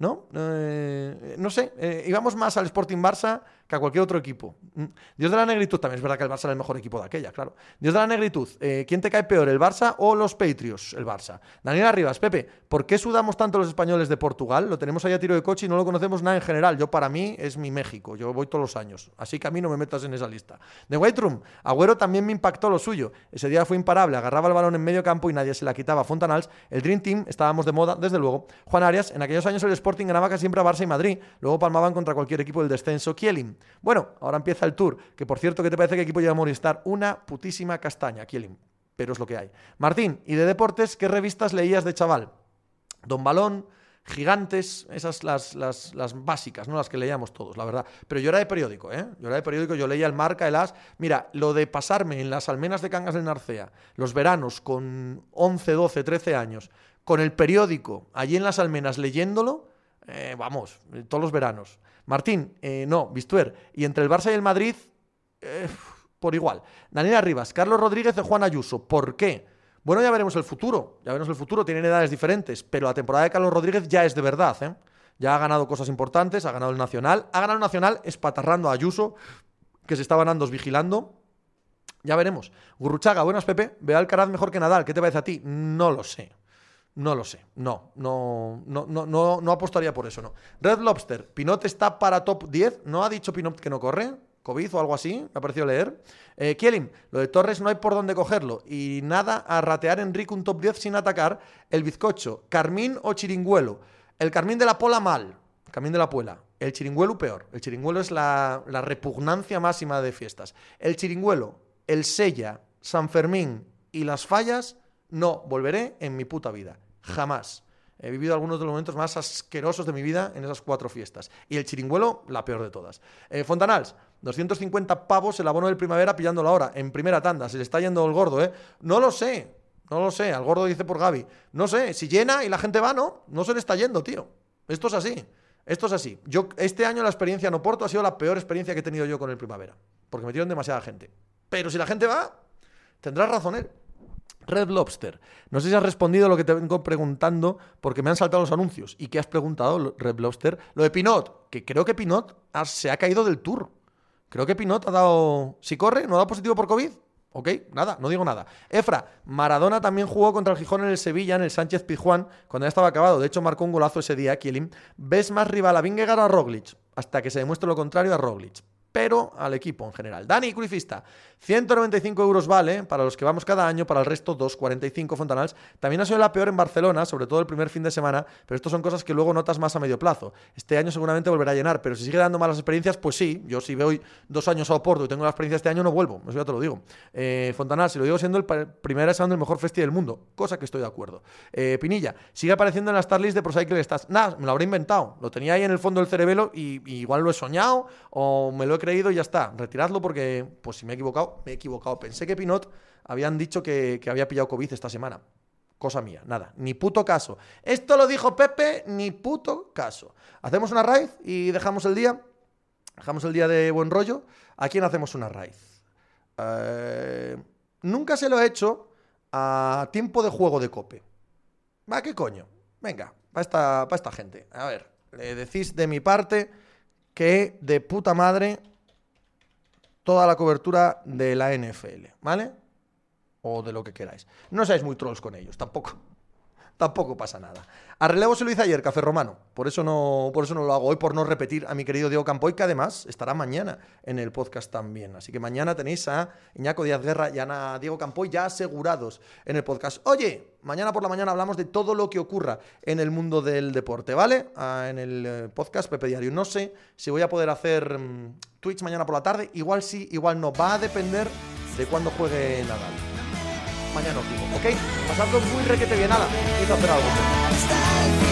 ¿No? Eh, no sé, eh, íbamos más al Sporting Barça que a cualquier otro equipo. Mm. Dios de la negritud, también es verdad que el Barça era el mejor equipo de aquella, claro. Dios de la negritud, eh, ¿quién te cae peor, el Barça o los Patriots? El Barça. Daniela Rivas, Pepe, ¿por qué sudamos tanto los españoles de Portugal? Lo tenemos ahí a tiro de coche y no lo conocemos nada en general. Yo, para mí, es mi México. Yo voy todos los años. Así que a mí no me metas en esa lista. De White Room, Agüero también me impactó lo suyo. Ese día fue imparable, agarraba el balón en medio campo y nadie se la quitaba. Fontanals, el Dream Team, estábamos de moda, desde luego. Juan Arias, en aquellos años el Sporting ganaba casi siempre a Barça y Madrid. Luego palmaban contra cualquier equipo del descenso. Kielin. Bueno, ahora empieza el tour. Que por cierto, ¿qué te parece que equipo lleva Movistar? Una putísima castaña, Kielin. Pero es lo que hay. Martín, ¿y de deportes qué revistas leías de chaval? Don Balón, Gigantes, esas las, las, las, básicas, ¿no? Las que leíamos todos, la verdad. Pero yo era de periódico, ¿eh? Yo era de periódico, yo leía el Marca, el As. Mira, lo de pasarme en las almenas de Cangas del Narcea, los veranos con 11, 12, 13 años, con el periódico allí en las almenas leyéndolo, eh, vamos, todos los veranos. Martín, eh, no, Bistuer. Y entre el Barça y el Madrid, eh, por igual. Daniela Rivas, Carlos Rodríguez y Juan Ayuso. ¿Por qué? Bueno, ya veremos el futuro. Ya veremos el futuro. Tienen edades diferentes. Pero la temporada de Carlos Rodríguez ya es de verdad. ¿eh? Ya ha ganado cosas importantes. Ha ganado el Nacional. Ha ganado el Nacional espatarrando a Ayuso, que se estaban andos vigilando. Ya veremos. Gurruchaga, buenas, Pepe. Veo Alcaraz mejor que Nadal. ¿Qué te parece a ti? No lo sé. No lo sé. No, no, no, no, no, apostaría por eso, no. Red Lobster, Pinot está para top 10. ¿No ha dicho Pinot que no corre? COVID o algo así, me ha parecido leer. Eh, Kielin, lo de Torres no hay por dónde cogerlo. Y nada a ratear Enrique un top 10 sin atacar. El bizcocho, Carmín o Chiringuelo. El Carmín de la Pola mal. Carmín de la Puela. El Chiringuelo peor. El Chiringuelo es la, la repugnancia máxima de fiestas. El Chiringuelo, el Sella, San Fermín y las fallas, no volveré en mi puta vida. Jamás. He vivido algunos de los momentos más asquerosos de mi vida en esas cuatro fiestas. Y el chiringuelo, la peor de todas. Eh, Fontanals, 250 pavos el abono del primavera pillándolo ahora, en primera tanda. Se le está yendo el gordo, ¿eh? No lo sé, no lo sé. Al gordo dice por Gaby. No sé, si llena y la gente va, no, no se le está yendo, tío. Esto es así. Esto es así. Yo, este año la experiencia en Oporto ha sido la peor experiencia que he tenido yo con el primavera. Porque metieron demasiada gente. Pero si la gente va, tendrá razón él. Red Lobster. No sé si has respondido lo que te vengo preguntando porque me han saltado los anuncios. ¿Y qué has preguntado, Red Lobster? Lo de Pinot, que creo que Pinot se ha caído del tour. Creo que Pinot ha dado... Si corre, no ha dado positivo por COVID. Ok, nada, no digo nada. Efra, Maradona también jugó contra el Gijón en el Sevilla, en el Sánchez Pizjuán, cuando ya estaba acabado. De hecho, marcó un golazo ese día, Kielim. ¿Ves más rival a Vingegaard o a Roglic? Hasta que se demuestre lo contrario a Roglic pero al equipo en general. Dani Cruyfista, 195 euros vale para los que vamos cada año, para el resto 2,45 Fontanals. También ha sido la peor en Barcelona, sobre todo el primer fin de semana, pero esto son cosas que luego notas más a medio plazo. Este año seguramente volverá a llenar, pero si sigue dando malas experiencias, pues sí, yo si voy dos años a Oporto y tengo la experiencia este año, no vuelvo, eso ya te lo digo. Eh, Fontanals, si lo digo siendo el primer siendo el mejor festival del mundo, cosa que estoy de acuerdo. Eh, Pinilla, sigue apareciendo en las Starlist de Pro Cycle Stats. Nada, me lo habré inventado, lo tenía ahí en el fondo del cerebelo y, y igual lo he soñado o me lo he creído y ya está. Retiradlo porque, pues si me he equivocado, me he equivocado. Pensé que Pinot habían dicho que, había pillado COVID esta semana. Cosa mía, nada, ni puto caso. Esto lo dijo Pepe, ni puto caso. Hacemos una raíz y dejamos el día. Dejamos el día de buen rollo. ¿A quién hacemos una raíz? Eh, nunca se lo he hecho a tiempo de juego de cope. ¿Va qué coño? Venga, para esta, esta gente. A ver, le decís de mi parte que de puta madre toda la cobertura de la NFL, ¿vale? o de lo que queráis. No seáis muy trolls con ellos, tampoco tampoco pasa nada. A relevo se lo hice ayer, Café Romano. Por eso, no, por eso no lo hago hoy, por no repetir a mi querido Diego Campoy, que además estará mañana en el podcast también. Así que mañana tenéis a Iñaco Díaz Guerra y a Diego Campoy ya asegurados en el podcast. Oye, mañana por la mañana hablamos de todo lo que ocurra en el mundo del deporte, ¿vale? Ah, en el eh, podcast Pepe Diario. No sé si voy a poder hacer mm, tweets mañana por la tarde. Igual sí, igual no. Va a depender de cuándo juegue Nadal mañana os digo, ¿ok? Pasando muy requete bien, nada, a hacer algo. hasta el